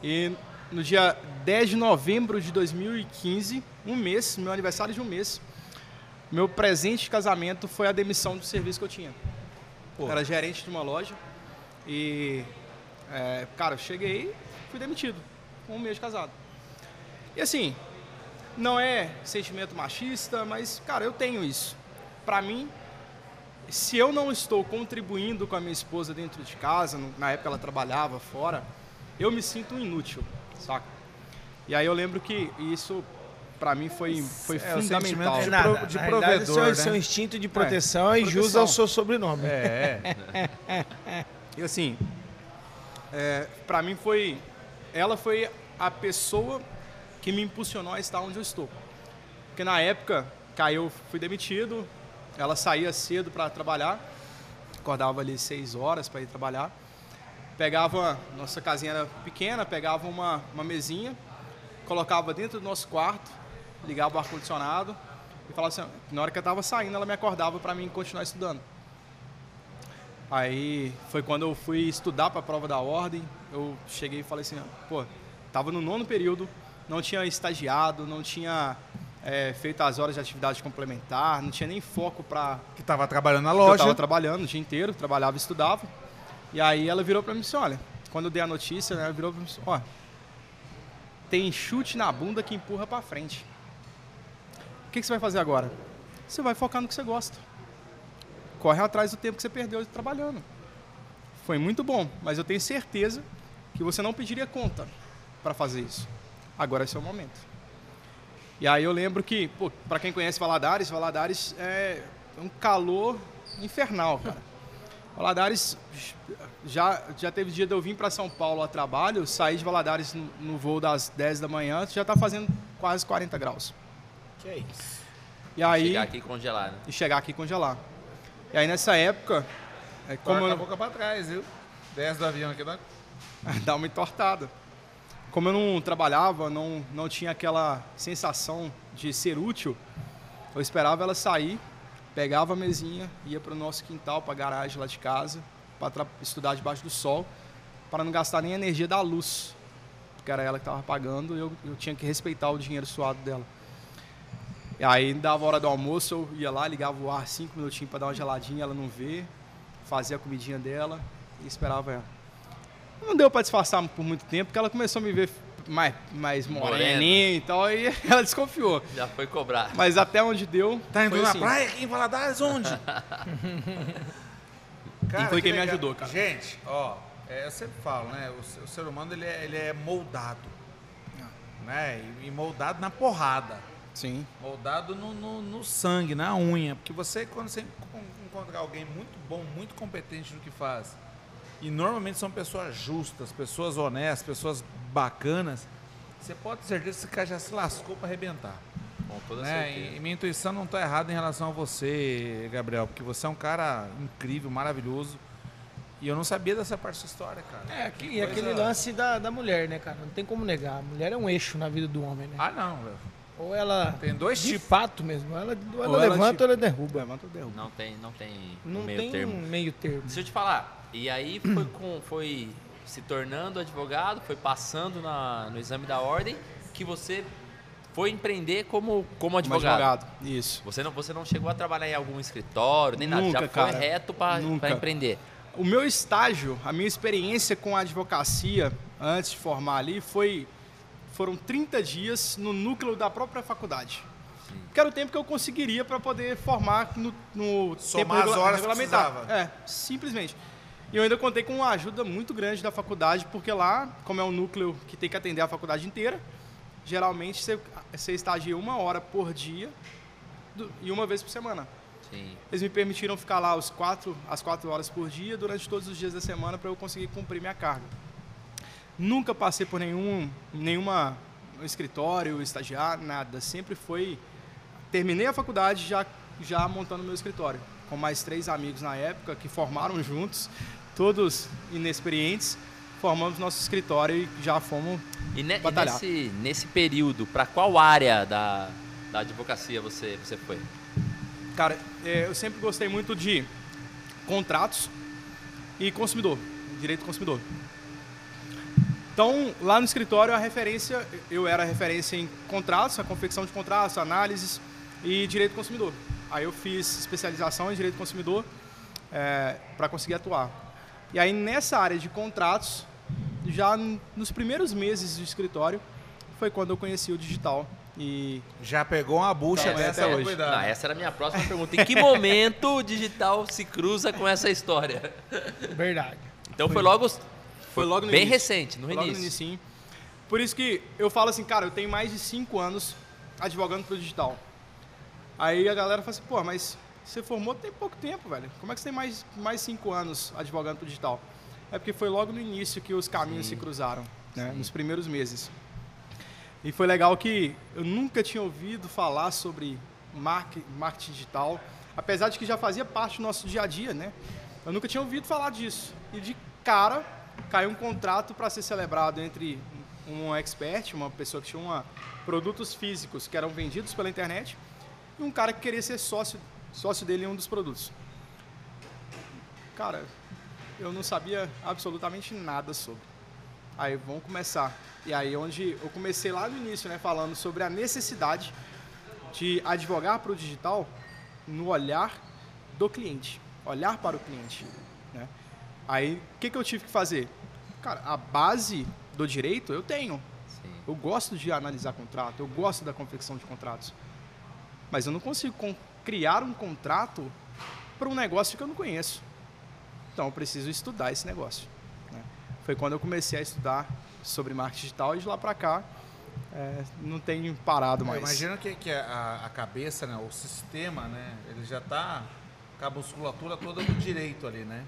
e no dia 10 de novembro de 2015, um mês, meu aniversário de um mês, meu presente de casamento foi a demissão do serviço que eu tinha. Pô. Era gerente de uma loja e é, cara, eu cheguei fui demitido. Um mês de casado. E assim, não é sentimento machista, mas, cara, eu tenho isso. Pra mim, se eu não estou contribuindo com a minha esposa dentro de casa, na época ela trabalhava fora, eu me sinto um inútil, saca? E aí eu lembro que isso, pra mim, foi, foi É, fundamental. É de nada. pro- de provedor, seu, né? seu instinto de proteção é, jus proteção. ao seu sobrenome. É, E assim, é, para mim foi. Ela foi a pessoa que me impulsionou a estar onde eu estou. Porque na época, caiu, fui demitido, ela saía cedo para trabalhar, acordava ali seis horas para ir trabalhar. Pegava, nossa casinha era pequena, pegava uma, uma mesinha, colocava dentro do nosso quarto, ligava o ar-condicionado e falava assim, na hora que eu estava saindo, ela me acordava para mim continuar estudando. Aí foi quando eu fui estudar para a prova da ordem. Eu cheguei e falei assim, pô, tava no nono período, não tinha estagiado, não tinha é, feito as horas de atividade complementar, não tinha nem foco para que tava trabalhando na eu loja. estava trabalhando o dia inteiro, trabalhava e estudava. E aí ela virou para mim e disse, olha, quando eu dei a notícia, né, ela virou para mim e disse, ó, tem chute na bunda que empurra para frente. O que, que você vai fazer agora? Você vai focar no que você gosta. Corre atrás do tempo que você perdeu trabalhando. Foi muito bom, mas eu tenho certeza que você não pediria conta para fazer isso. Agora é seu momento. E aí eu lembro que, pô, para quem conhece Valadares, Valadares é um calor infernal, cara. Valadares já já teve dia de eu vir para São Paulo a trabalho, sair de Valadares no, no voo das 10 da manhã, já tá fazendo quase 40 graus. Que é isso. E aí Chegar aqui e congelar, né? e chegar aqui e congelar. E aí nessa época, é, como a eu, boca pra trás, viu? Desce do avião aqui. Dá... dá uma entortada. Como eu não trabalhava, não, não tinha aquela sensação de ser útil, eu esperava ela sair, pegava a mesinha, ia para o nosso quintal, para a garagem lá de casa, para estudar debaixo do sol, para não gastar nem a energia da luz, porque era ela que estava pagando e eu, eu tinha que respeitar o dinheiro suado dela. E aí dava a hora do almoço, eu ia lá, ligava o ar cinco minutinhos para dar uma geladinha, ela não vê, fazia a comidinha dela e esperava ela. Não deu para disfarçar por muito tempo, porque ela começou a me ver mais, mais moreninha e tal, e ela desconfiou. Já foi cobrar. Mas até onde deu. Tá indo foi na assim. praia aqui em Valadares, onde? Cara, foi que quem me legal. ajudou, cara. Gente, ó, é, eu sempre falo, né? O, ser- o ser humano ele é, ele é moldado. Né? E, e moldado na porrada. Sim. Moldado no, no- no sangue, na unha. Porque você, quando você encon- encontrar alguém muito bom, muito competente no que faz, e normalmente são pessoas justas, pessoas honestas, pessoas bacanas, você pode ter certeza que esse cara já se lascou para arrebentar. Com toda Né? certeza. E, minha intuição não está errada em relação a você, Gabriel, porque você é um cara incrível, maravilhoso. E eu não sabia dessa parte da sua história, cara. É, Que e aquele lance da, da mulher, né, cara? Não tem como negar. A mulher é um eixo na vida do homem, né? Ah, não, velho. Ou ela. Tem dois de tipos. fato mesmo. Ela, ou ela Ou ela levanta tipo- ou ela derruba. Levanta o derrubo. Não tem, não tem Não um meio tem termo. meio termo. Deixa eu te falar. E aí foi, com, foi se tornando advogado, foi passando na, no exame da ordem, que você foi empreender como, como Como advogado. advogado. Isso. Você não, você não chegou a trabalhar em algum escritório, nem nada. Nunca, Já foi cara. reto para empreender. O meu estágio, a minha experiência com a advocacia antes de formar ali foi foram 30 dias no núcleo da própria faculdade. Que era o tempo que eu conseguiria para poder formar no, no Somar tempo as horas que regulamentar. precisava. É, simplesmente. E eu ainda contei com uma ajuda muito grande da faculdade, porque lá, como é um núcleo que tem que atender a faculdade inteira, geralmente você, você estagia uma hora por dia do- e uma vez por semana. Sim. Eles me permitiram ficar lá os quatro, as quatro horas por dia durante todos os dias da semana para eu conseguir cumprir minha carga. Nunca passei por nenhum nenhuma escritório, estagiar, nada. Sempre foi. Terminei a faculdade já, já montando meu escritório, com mais três amigos na época que formaram juntos, todos inexperientes. Formamos nosso escritório e já fomos. E, ne- e Batalhar. nesse, nesse período, para qual área da, da advocacia você, você foi? Cara, é, eu sempre gostei muito de contratos e consumidor, direito do consumidor. Então, lá no escritório, a referência, eu era referência em contratos, a confecção de contratos, análises e direito do consumidor. Aí eu fiz especialização em direito do consumidor para conseguir atuar. E aí, nessa área de contratos, já nos primeiros meses do escritório, foi quando eu conheci o digital. E Já pegou uma bucha Então, dessa, até é, hoje. cuidado. Não, essa era a minha próxima pergunta. Em que momento o digital se cruza com essa história? Verdade. Então foi logo, foi logo no bem início. recente, no Logo no início. Por isso que eu falo assim, cara, eu tenho mais de cinco anos advogando pro digital. Aí a galera fala assim, pô, mas você formou tem pouco tempo, velho. Como é que você tem mais, mais cinco anos advogando pro digital? É porque foi logo no início que os caminhos se cruzaram, né? Nos primeiros meses. E foi legal que eu nunca tinha ouvido falar sobre marketing digital, apesar de que já fazia parte do nosso dia a dia, né? Eu nunca tinha ouvido falar disso. E de cara caiu um contrato para ser celebrado entre um expert, uma pessoa que tinha uma, produtos físicos que eram vendidos pela internet, e um cara que queria ser sócio, sócio dele em um dos produtos. Cara, eu não sabia absolutamente nada sobre. Aí vamos começar. E aí onde eu comecei lá no início, né, falando sobre a necessidade de advogar para o digital no olhar do cliente, olhar para o cliente, né? Aí o que, que eu tive que fazer? Cara, a base do direito eu tenho. Sim. Eu gosto de analisar contrato, eu gosto da confecção de contratos. Mas eu não consigo con- criar um contrato para um negócio que eu não conheço. Então eu preciso estudar esse negócio. né? Foi quando eu comecei a estudar sobre marketing digital e de lá para cá é, não tenho parado Eu mais. imagino que, que a, a cabeça, né, o sistema, né, ele já está com a musculatura toda do direito ali, né?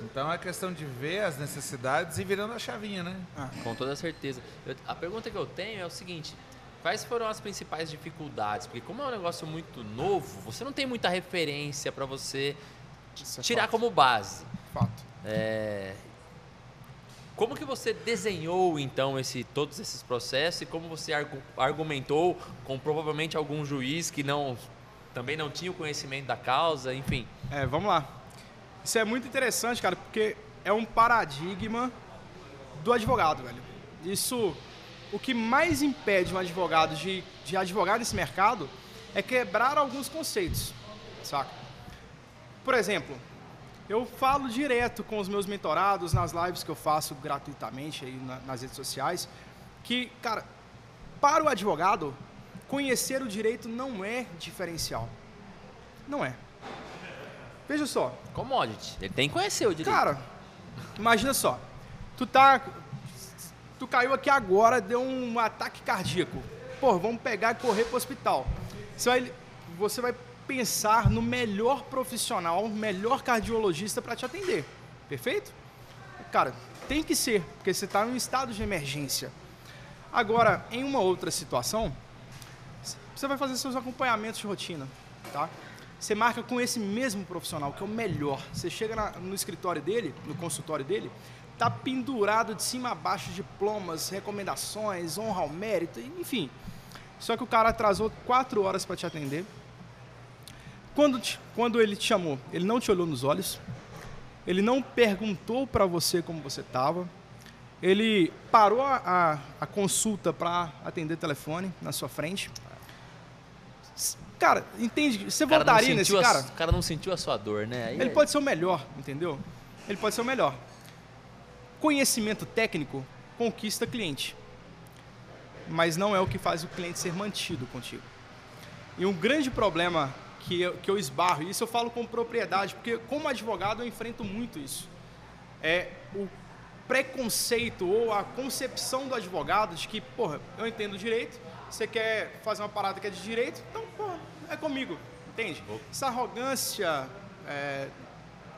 Então é questão de ver as necessidades e virando a chavinha, né? Com toda certeza. Eu- a pergunta que eu tenho é o seguinte: quais foram as principais dificuldades? Porque como é um negócio muito novo, você não tem muita referência para você é tirar fato. como base. Fato. É, Como que você desenhou então esse, todos esses processos e como você argu- argumentou com provavelmente algum juiz que não também não tinha o conhecimento da causa, enfim. É, vamos lá. Isso é muito interessante, cara, porque é um paradigma do advogado, velho. Isso, o que mais impede um advogado de, de advogar nesse mercado é quebrar alguns conceitos, saca? Por exemplo, eu falo direto com os meus mentorados nas lives que eu faço gratuitamente aí na- nas redes sociais, que, cara, para o advogado, conhecer o direito não é diferencial. Não é. Veja só, Commodity. Ele tem que conhecer o direito. Cara, imagina só. Tu tá. Tu caiu aqui agora, deu um ataque cardíaco. Pô, vamos pegar e correr pro hospital. Você vai, você vai pensar no melhor profissional, melhor cardiologista para te atender. Perfeito? Cara, tem que ser, porque você está em um estado de emergência. Agora, em uma outra situação, você vai fazer seus acompanhamentos de rotina, tá? Você marca com esse mesmo profissional, que é o melhor. Você chega na- no escritório dele, no consultório dele, tá pendurado de cima a baixo diplomas, recomendações, honra ao mérito, enfim. Só que o cara atrasou quatro horas para te atender. Quando, te- quando ele te chamou, ele não te olhou nos olhos, ele não perguntou para você como você estava, ele parou a, a- consulta para atender telefone na sua frente. Cara, entende? Você voltaria nesse a- cara? O cara não sentiu a sua dor, né? Aí Ele é- pode ser o melhor, entendeu? Ele pode ser o melhor. Conhecimento técnico conquista cliente. Mas não é o que faz o cliente ser mantido contigo. E um grande problema que eu, que eu esbarro, e isso eu falo com propriedade, porque como advogado eu enfrento muito isso. é o preconceito ou a concepção do advogado de que, porra, eu entendo direito, você quer fazer uma parada que é de direito, então, porra, é comigo, entende? Essa arrogância, é,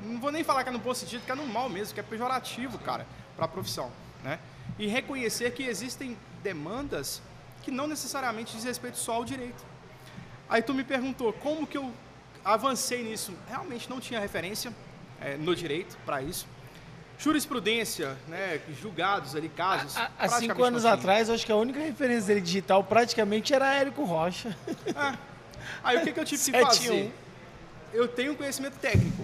não vou nem falar que é no bom sentido, que é no mal mesmo, que é pejorativo, cara, para a profissão, né? E reconhecer que existem demandas que não necessariamente diz respeito só ao direito. Aí tu me perguntou como que eu avancei nisso. Realmente não tinha referência é, no direito para isso. Jurisprudência, né, julgados ali, casos. Há, cinco anos atrás, eu acho que a única referência dele digital praticamente era Érico Rocha. É. Aí o que, que eu tive que fazer? Eu tenho conhecimento técnico,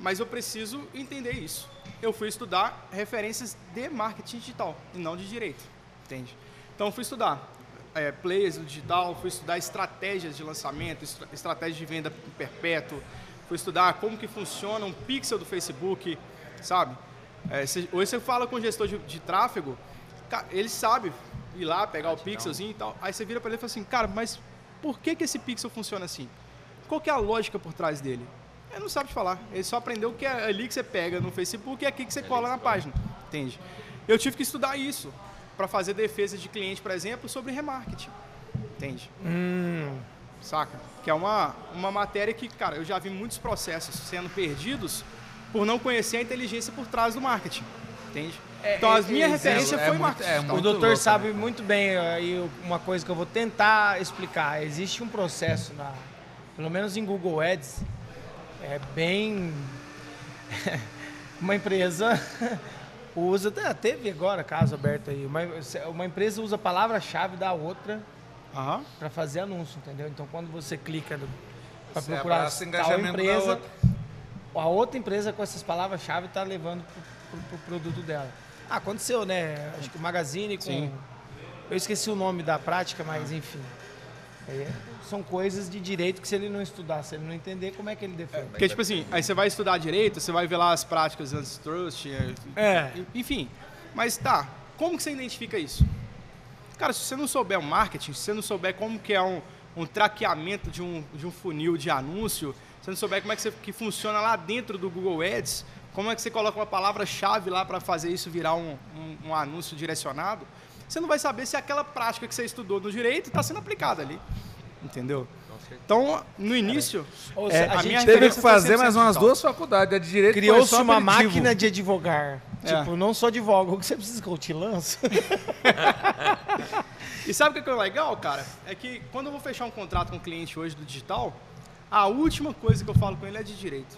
mas eu preciso entender isso. Eu fui estudar referências de marketing digital e não de direito, entende? Então fui estudar é, players do digital, fui estudar estratégias de lançamento, estratégias de venda perpétuo, fui estudar como que funciona um pixel do Facebook, sabe? É, se, hoje você fala com o gestor de, de tráfego, ele sabe ir lá, pegar o pixelzinho e tal. Aí você vira para ele e fala assim, cara, mas por que, que esse pixel funciona assim? Qual que é a lógica por trás dele? Ele não sabe falar. Ele só aprendeu que é ali que você pega no Facebook e é aqui que você cola na página. Entende? Eu tive que estudar isso para fazer defesa de cliente, por exemplo, sobre remarketing. Entende? Hum. Saca? Que é uma, uma matéria que, cara, eu já vi muitos processos sendo perdidos por não conhecer a inteligência por trás do marketing. Entende? É, então, a minha é, referência é, foi é marketing. Muito, o doutor louco, sabe né? muito bem, aí uma coisa que eu vou tentar explicar. Existe um processo, na, pelo menos em Google Ads, é bem... uma empresa usa, teve agora caso aberto aí, uma, uma empresa usa a palavra-chave da outra uhum. para fazer anúncio, entendeu? Então quando você clica para procurar tal empresa, a outra empresa com essas palavras-chave está levando para o pro produto dela. Ah, aconteceu, né? Acho que o Magazine com. Sim. Eu esqueci o nome da prática, mas enfim. É, são coisas de direito que se ele não estudar, se ele não entender, como é que ele defende? É, porque, tipo assim, aí você vai estudar direito, você vai ver lá as práticas antitrust, é, é. enfim. Mas tá, como que você identifica isso? Cara, se você não souber o marketing, se você não souber como que é um, um traqueamento de um, de um funil de anúncio, se você não souber como é que, você, que funciona lá dentro do Google Ads, como é que você coloca uma palavra-chave lá para fazer isso virar um, um, um anúncio direcionado, você não vai saber se aquela prática que você estudou no direito está sendo aplicada ali. Entendeu? Então, no início, é, a, a gente teve que fazer mais umas duas faculdades, a de direito Criou-se uma aperitivo. máquina de advogar. É. Tipo, não só advoga, o que você precisa que eu te lance? e sabe o que é legal, cara? É que quando eu vou fechar um contrato com um cliente hoje do digital, a última coisa que eu falo com ele é de direito.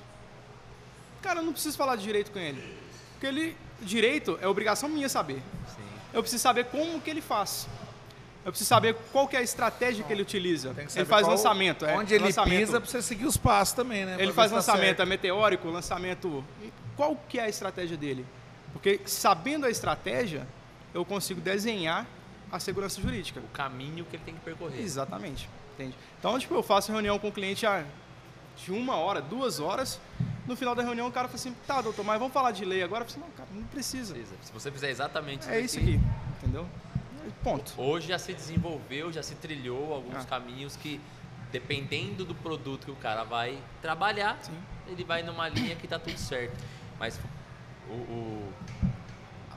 Cara, eu não preciso falar de direito com ele. Porque ele, direito é obrigação minha saber. Eu preciso saber como que ele faz. Eu preciso saber qual que é a estratégia que ele utiliza. ele faz qual, lançamento. É, onde ele lançamento. pisa para você seguir os passos também, né? Ele faz tá lançamento, tá é meteórico, lançamento... Qual que é a estratégia dele? Porque sabendo a estratégia, eu consigo desenhar a segurança jurídica. O caminho que ele tem que percorrer. Exatamente. Entende? Então, tipo, eu faço reunião com o cliente de uma hora, duas horas. No final da reunião, o cara fala assim: tá, doutor, mas vamos falar de lei agora? Eu falei assim: não, cara, não precisa. precisa. Se você fizer exatamente isso É isso aqui, entendeu? Ponto. Hoje já se desenvolveu, já se trilhou alguns ah. caminhos que, dependendo do produto que o cara vai trabalhar, Sim. ele vai numa linha que está tudo certo. Mas o, o,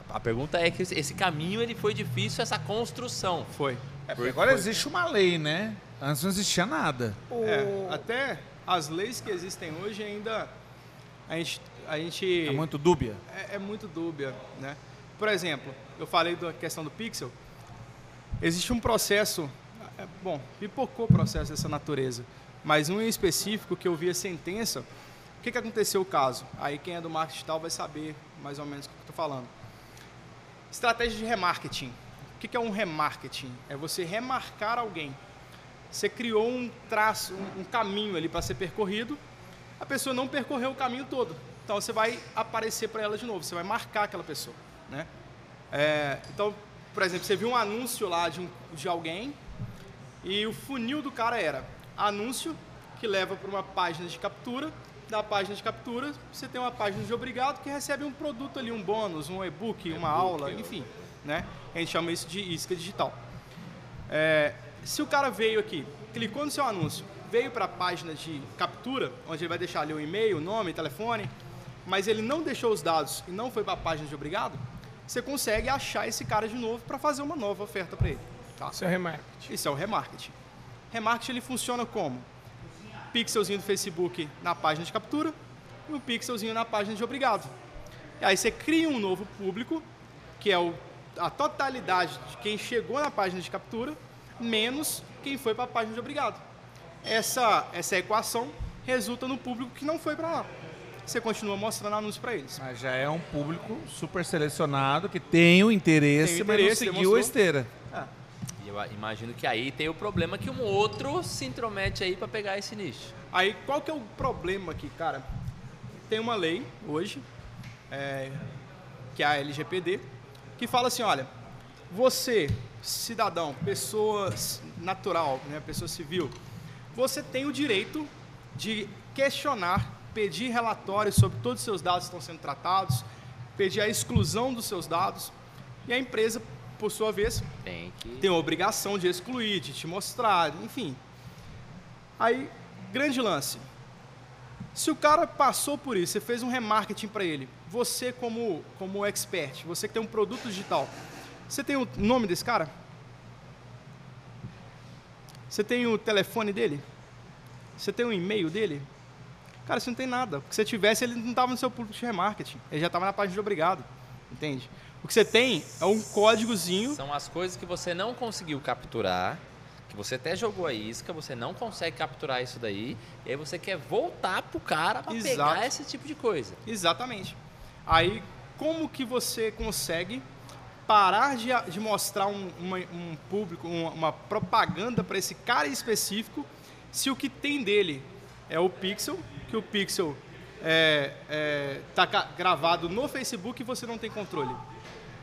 a pergunta é que esse caminho ele foi difícil, essa construção. Foi. É, porque agora foi. existe uma lei, né? Antes não existia nada. É, até as leis que existem hoje ainda a gente, a gente é muito dúbia. É, é muito dúbia, né? Por exemplo, eu falei da questão do pixel. Existe um processo, é, bom, pipocou processo dessa natureza, mas um em específico que eu vi a sentença, o que, que aconteceu o caso? Aí quem é do marketing digital vai saber mais ou menos o que eu estou falando. Estratégia de remarketing. O que, que é um remarketing? É você remarcar alguém. Você criou um traço, um, um caminho ali para ser percorrido, a pessoa não percorreu o caminho todo. Então você vai aparecer para ela de novo, você vai marcar aquela pessoa. Né? É, então, por exemplo, você viu um anúncio lá de, um, de alguém e o funil do cara era anúncio que leva para uma página de captura. Da página de captura, você tem uma página de obrigado que recebe um produto ali, um bônus, um e-book, uma aula, enfim. Né? A gente chama isso de isca digital. É, se o cara veio aqui, clicou no seu anúncio, veio para a página de captura, onde ele vai deixar ali o e-mail, o nome, telefone, mas ele não deixou os dados e não foi para a página de obrigado, você consegue achar esse cara de novo para fazer uma nova oferta para ele. Tá? Seu remarketing. Isso é o remarketing. Remarketing ele funciona como? Pixelzinho do Facebook na página de captura e um pixelzinho na página de obrigado. E aí você cria um novo público, que é o, a totalidade de quem chegou na página de captura, menos quem foi para a página de obrigado. Essa, essa equação resulta no público que não foi para lá. Você continua mostrando anúncio para eles. Mas já é um público super selecionado que tem o interesse, Tem o mas não interesse, seguiu a esteira. E eu imagino que aí tem o problema que um outro se intromete aí pra pegar esse nicho. Aí, qual que é o problema aqui, cara? Tem uma lei hoje, é, que é a LGPD, que fala assim, olha, você, cidadão, pessoa natural, né, pessoa civil, você tem o direito de questionar, pedir relatórios sobre todos os seus dados que estão sendo tratados, pedir a exclusão dos seus dados, e a empresa, por sua vez, Tem que. tem a obrigação de excluir, de te mostrar, enfim. Aí, grande lance. Se o cara passou por isso, você fez um remarketing para ele, você como, como expert, você que tem um produto digital, você tem o nome desse cara? Você tem o telefone dele? Você tem o e-mail dele? Cara, você não tem nada. Porque se você tivesse, ele não estava no seu público de remarketing. Ele já estava na página de obrigado. Entende? O que você tem é um códigozinho São as coisas que você não conseguiu capturar, que você até jogou a isca, você não consegue capturar isso daí, e aí você quer voltar pro cara Exato. pegar esse tipo de coisa. Exatamente. Aí, como que você consegue parar de, de mostrar um, uma- um público, uma, uma propaganda para esse cara específico, se o que tem dele é o Pixel, que o Pixel é, é, tá gravado no Facebook e você não tem controle.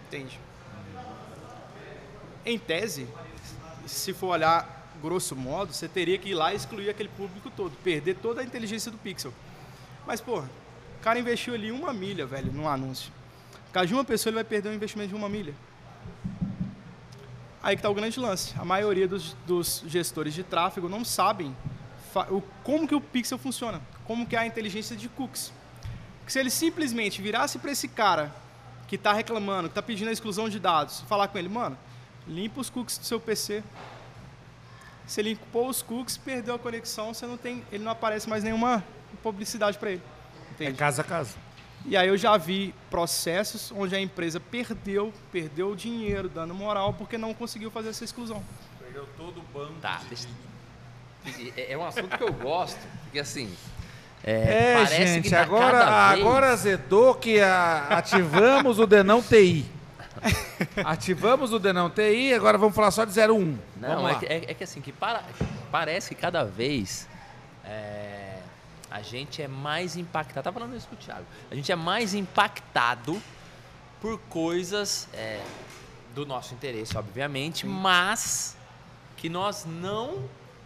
Entende? Em tese, se for olhar grosso modo, você teria que ir lá e excluir aquele público todo, perder toda a inteligência do Pixel. Mas, pô, o cara investiu ali uma milha, velho, num anúncio. Por causa de uma pessoa, ele vai perder um investimento de uma milha. Aí que tá o grande lance. A maioria dos, dos gestores de tráfego não sabem o, como que o pixel funciona, como que é a inteligência de cookies. Porque se ele simplesmente virasse para esse cara que está reclamando, que está pedindo a exclusão de dados, falar com ele, mano, limpa os cookies do seu PC. Se ele limpou os cookies, perdeu a conexão, você não tem, ele não aparece mais nenhuma publicidade para ele. É Entende? casa a casa. E aí eu já vi processos onde a empresa perdeu, perdeu o dinheiro, dando moral, porque não conseguiu fazer essa exclusão. Perdeu todo o banco. Tá, deixa... E- É é um assunto que eu gosto, porque assim. É, parece gente, que agora, vez- agora azedou que a- ativamos o Denão TI. ativamos o Denão TI, agora vamos falar só de 01. Não, vamos é que, é, é que assim, que para- parece que cada vez é, a gente é mais impactado. Tava falando isso com o Thiago. A gente é mais impactado por coisas é, do nosso interesse, obviamente, mas que nós não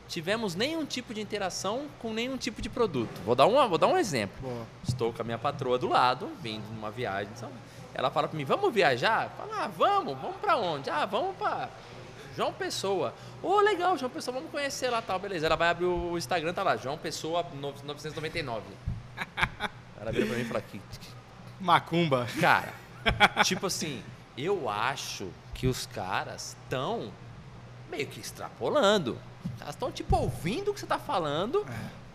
tivemos nenhum tipo de interação com nenhum tipo de produto. Vou dar, uma, vou dar um exemplo. Estou com a minha patroa do lado, vindo numa viagem. São- Ela fala para mim, vamos viajar? Fala, ah, vamos, vamos para onde? Ah, vamos para João Pessoa. Ô, legal, João Pessoa, vamos conhecer lá tal, beleza. Ela vai abrir o Instagram, tá lá, João Pessoa no- 999. Ela vira pra mim e fala, que, Macumba. cara, tipo assim, eu acho que os caras estão meio que extrapolando. Caras estão, tipo, ouvindo o que você tá falando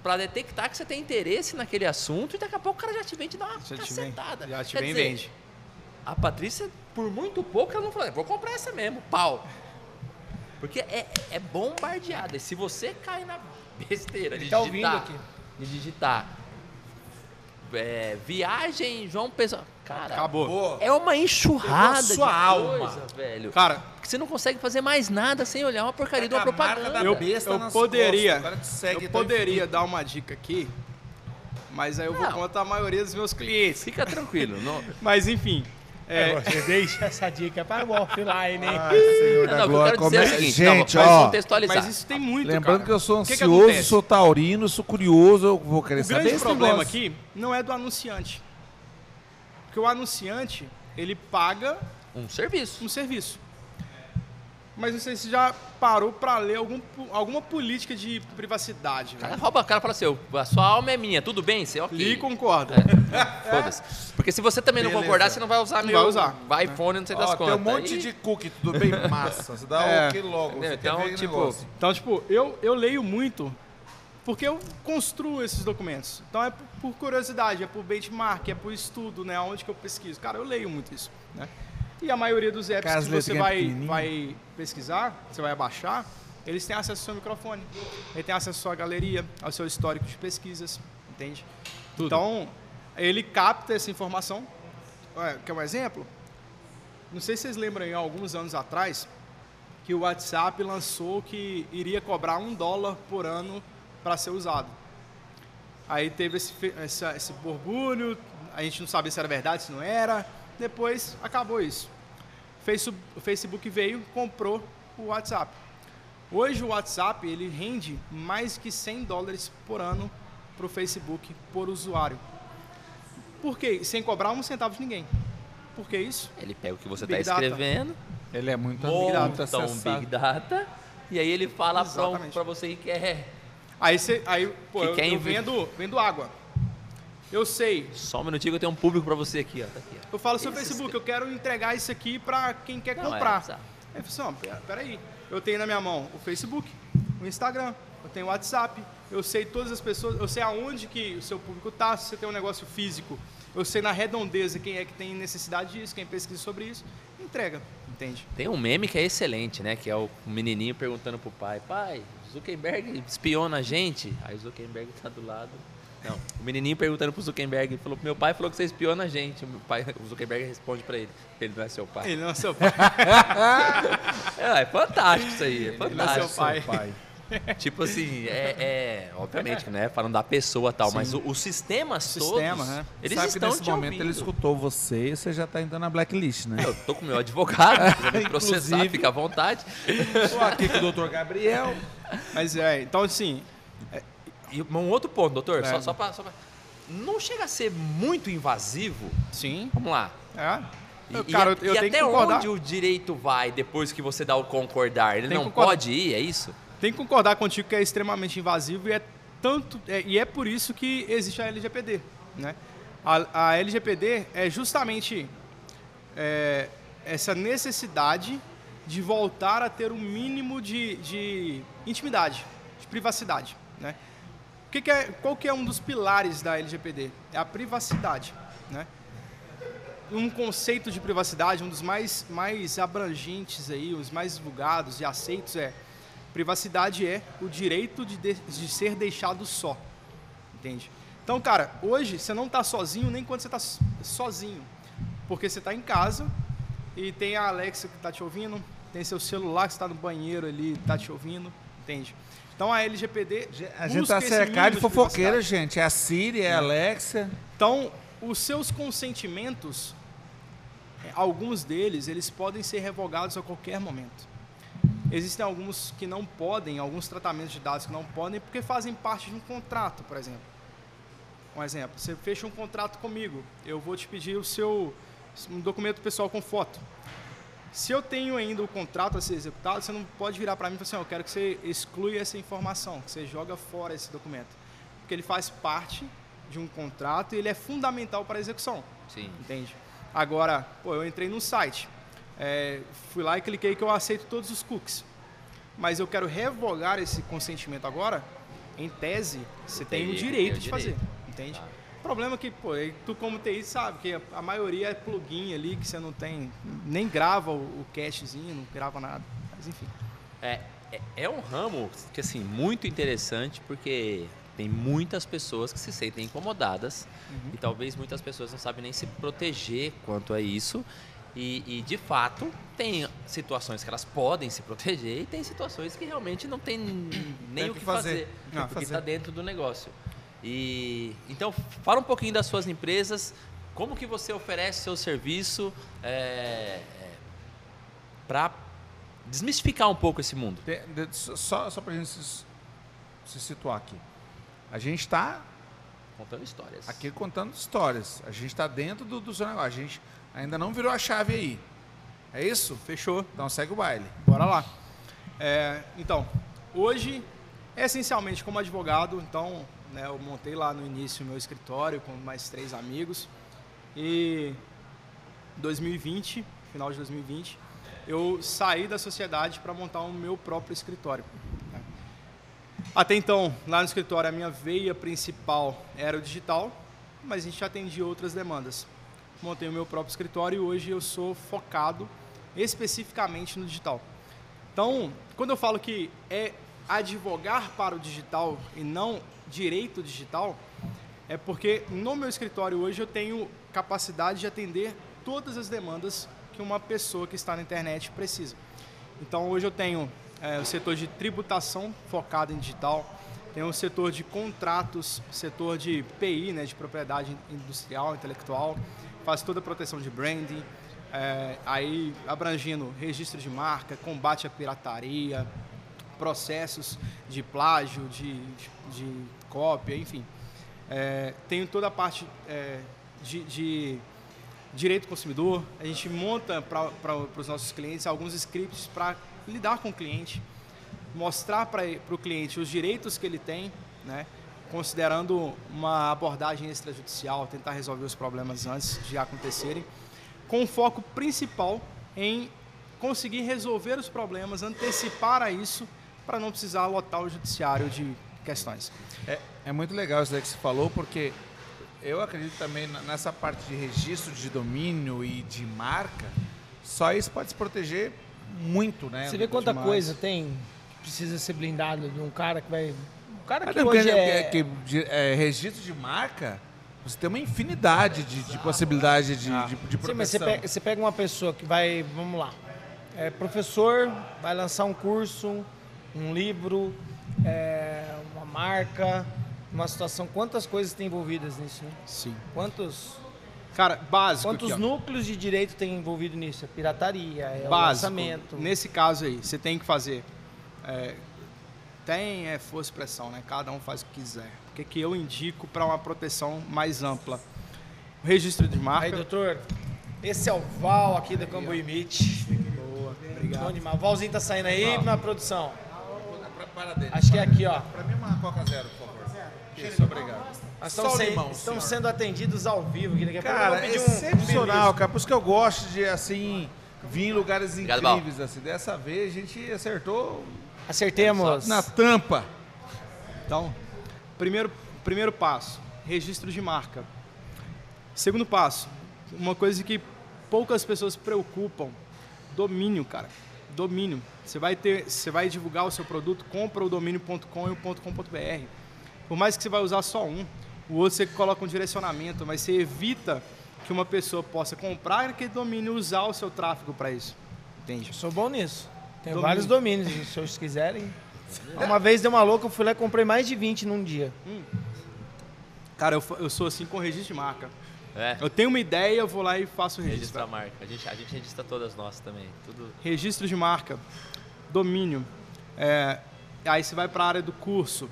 pra detectar que você tem interesse naquele assunto e daqui a pouco o cara já te vem e te dá uma Já te vem, cacetada. já te Quer vem dizer, vende. A Patrícia, por muito pouco, ela não falou, vou comprar essa mesmo, pau. Porque é, é bombardeada. E se você cai na besteira de tá digitar, ouvindo aqui. de digitar é, viagem João Pessoa, cara, Acabou. é uma enxurrada sua de alma. coisa, velho. Cara, Porque você não consegue fazer mais nada sem olhar uma porcaria de uma propaganda. da eu, eu poderia, eu tão poderia dar uma dica aqui, mas aí eu vou Não. contra a maioria dos meus clientes. Fica tranquilo. Não, Mas enfim, é, Você deixa essa dica para o offline, hein? Ai, Senhor não, da que glória, quero como dizer é é- o seguinte, Gente, não, ó, contextualizar. mas isso tem muito, lembrando cara. que eu sou O que que ansioso, acontece? sou taurino, sou curioso, eu vou querer O saber grande esse problema negócio. aqui não é do anunciante. Porque o anunciante, ele paga Um serviço. um serviço. Mas não sei se já parou para ler algum, alguma política de privacidade. O cara Né? rouba, o cara fala assim, a sua alma é minha, tudo bem? Você, ok. Li e concordo. Foda-se. Porque se você também não Beleza. concordar, você não vai usar Não meu vai usar. vai iPhone, não sei das Ó, tem contas. um monte Aí- de cookie, tudo bem? Massa. Você dá É. o que logo. Então, tipo, negócio. Então, tipo, eu, eu leio muito porque eu construo esses documentos. Então é por, por curiosidade, é por benchmark, é por estudo, né? Onde que eu pesquiso. Cara, eu leio muito isso, né? E a maioria dos apps Aquelas que você vai, vai pesquisar, você vai abaixar, eles têm acesso ao seu microfone. Ele tem acesso à sua galeria, ao seu histórico de pesquisas, entende? Então, ele capta essa informação. Quer um exemplo? Não sei se vocês lembram, aí, alguns anos atrás, que o WhatsApp lançou que iria cobrar um dólar por ano para ser usado. Aí teve esse, essa- esse borbulho, a gente não sabia se era verdade, se não era. Depois acabou isso. O Facebook veio, comprou o WhatsApp. Hoje o WhatsApp ele rende mais que 100 dólares por ano para o Facebook por usuário. Por quê? Sem cobrar um centavo de ninguém. Por que isso? Ele pega o que você Big está escrevendo, Ele é muito, monta um acessado. Big Data, e aí ele fala pra você que quer Aí, você, aí pô, Que eu, quer eu vendo, vendo água. Eu sei, Só um minutinho que eu tenho um público pra você aqui, ó. Tá aqui, ó. Eu falo seu Facebook, eu quero entregar isso aqui para quem quer Não, comprar. é, exato. Aí eu falei assim, ó, peraí, eu tenho na minha mão o Facebook, o Instagram, eu tenho o WhatsApp, eu sei todas as pessoas, eu sei aonde que o seu público tá, se você tem um negócio físico, eu sei na redondeza quem é que tem necessidade disso, quem pesquisa sobre isso, entrega, entende? Tem um meme que é excelente, né? Que é o menininho perguntando pro pai: Pai, Zuckerberg espiona a gente? Aí o Zuckerberg tá do lado. Não, o menininho perguntando pro Zuckerberg: falou, Meu pai falou que você espiona a gente. O, meu pai, o Zuckerberg responde pra ele: Ele não é seu pai. Ele não é seu pai, É, é fantástico isso aí, é ele não é fantástico. seu pai. Pai. Tipo assim, é, é- obviamente, né? Falando da pessoa e tal, mas o- os sistemas Sistema, todos, né? eles Sabe que estão nesse te momento ouvindo. ele escutou você e você já tá indo na blacklist, né? Eu tô com o meu advogado, me processar, fica à vontade. Estou aqui com o Dr. Gabriel. Mas é, então assim, E um outro ponto, doutor, só, É. só só pra- Não chega a ser muito invasivo? sim, Vamos lá. é. E, e cara, a- eu, e tenho até que concordar. onde o direito vai depois que você dá o concordar? Ele Tem não concordar. pode ir, é isso? Tem que concordar contigo que é extremamente invasivo e é tanto é- e é por isso que existe a LGPD, né? A, a LGPD é justamente é, essa necessidade de voltar a ter um mínimo de, de intimidade, de privacidade, né? Que que é, qual que é um dos pilares da LGPD? É a privacidade, né? um conceito de privacidade, um dos mais, mais abrangentes aí, os mais divulgados e aceitos é privacidade é o direito de, de, de ser deixado só, entende? Então, cara, hoje você não está sozinho nem quando você está sozinho, porque você está em casa e tem a Alexa que está te ouvindo, tem seu celular que está no banheiro ali, está te ouvindo, entende? Então a LGPD A gente tá esse cercado de fofoqueira, privacidade. gente. É a Siri, é a Alexa. Então, os seus consentimentos, é, alguns deles, eles podem ser revogados a qualquer momento. Existem alguns que não podem, alguns tratamentos de dados que não podem, porque fazem parte de um contrato, por exemplo. Um exemplo, você fecha um contrato comigo, eu vou te pedir o seu um documento pessoal com foto. Se eu tenho ainda o contrato a ser executado, você não pode virar para mim e falar assim, "Ó, eu quero que você exclui essa informação, que você joga fora esse documento. Porque ele faz parte de um contrato e ele é fundamental para a execução. Sim. Entende? Agora, pô, eu entrei no site, é, fui lá e cliquei que eu aceito todos os cookies. Mas eu quero revogar esse consentimento agora, em tese, você tem, o teria que direito ter o de fazer. direito. Entende? Tá. Problema que, pô, tu como TI sabe que a, a maioria é plugin ali, que você não tem, nem grava o, o cachezinho, não grava nada. Mas enfim. É, é, é um ramo que assim muito interessante porque tem muitas pessoas que se sentem incomodadas Uhum. e talvez muitas pessoas não sabem nem se proteger quanto a isso e, e, de fato tem situações que elas podem se proteger e tem situações que realmente não tem nem Tem o que que fazer. fazer, Não, porque fazer. está dentro do negócio. E então fala um pouquinho das suas empresas, como que você oferece seu serviço para desmistificar um pouco esse mundo. Só, só pra gente se, se situar aqui. A gente está Contando histórias. aqui contando histórias. A gente está dentro do, do seu negócio. A gente ainda não virou a chave aí. É isso? Fechou. Então segue o baile. Bora lá. É, então, hoje, essencialmente como advogado, então, né, eu montei lá no início o meu escritório com mais três amigos. E 2020, final de 2020, eu saí da sociedade para montar o meu próprio escritório. né. Até então, lá no escritório, a minha veia principal era o digital, mas a gente atendia outras demandas. Montei o meu próprio escritório e hoje eu sou focado especificamente no digital. Então, quando eu falo que é advogar para o digital e não direito digital, é porque no meu escritório hoje eu tenho capacidade de atender todas as demandas que uma pessoa que está na internet precisa. Então hoje eu tenho é, o setor de tributação focado em digital, tenho o setor de contratos, setor de PI, né, de propriedade industrial, intelectual, faço toda a proteção de branding, é, aí abrangindo registro de marca, combate à pirataria, processos de plágio, de, de, de cópia, enfim. É, toda a parte é, de, de direito do consumidor. A gente monta para os nossos clientes alguns scripts para lidar com o cliente, mostrar para o cliente os direitos que ele tem, né, considerando uma abordagem extrajudicial, tentar resolver os problemas antes de acontecerem, com foco principal em conseguir resolver os problemas, antecipar a isso, para não precisar lotar o judiciário de questões. É, é muito legal isso daí que você falou, porque eu acredito também nessa parte de registro de domínio e de marca, só isso pode se proteger muito, né? Você vê quanta Demais. coisa tem que precisa ser blindado de um cara que vai. Um cara Ah, que não, hoje porque- é. que- que de- é, registro de marca, você tem uma infinidade de, de possibilidades de, de, de Sim, mas você proteção. pega, você pega uma pessoa que vai, vamos lá, é professor, vai lançar um curso, um livro, é, uma marca, uma situação. Quantas coisas tem envolvidas nisso, né? Sim. Quantos, Cara, básico quantos aqui, núcleos de direito tem envolvido nisso? É pirataria, é o básico. lançamento. Nesse caso aí, você tem que fazer. é, tem é, força e pressão, né? Cada um faz o que quiser. O que, que eu indico para uma proteção mais ampla? O registro de marca. Aí, doutor, esse é o Val aqui da Cambuí Meet. Boa, obrigado. Valzinho tá saindo aí na produção. Para dele. Acho que é aqui, ó. Para mim, uma Coca Zero, por favor. Isso, obrigado. Nós Só estamos, o sem- limão, senhor. sendo atendidos ao vivo aqui. Daqui a pouco eu Cara, vou pedir um- excepcional, um cara. Por isso que eu gosto de, assim, vir em lugares Obrigado, incríveis, assim. Dessa vez a gente acertou Acertemos. na tampa. Então, primeiro, primeiro passo, registro de marca. Segundo passo, uma coisa que poucas pessoas se preocupam, domínio, cara. Domínio. Você vai ter, você vai divulgar o seu produto, compra o domínio.com e o .com.br. Por mais que você vai usar só um, o outro você coloca um direcionamento, mas você evita que uma pessoa possa comprar aquele domínio e usar o seu tráfego para isso. Entende? Eu sou bom nisso. Tem Domínio. vários domínios, se vocês quiserem. Uma vez deu uma louca, eu fui lá e comprei mais de 20 num dia. Cara, eu, eu sou assim com registro de marca. É, Eu tenho uma ideia, eu vou lá e faço o registro. registra a marca. A gente, a gente registra todas nós também. Tudo. registro de marca, domínio. É, aí você vai para a área do curso,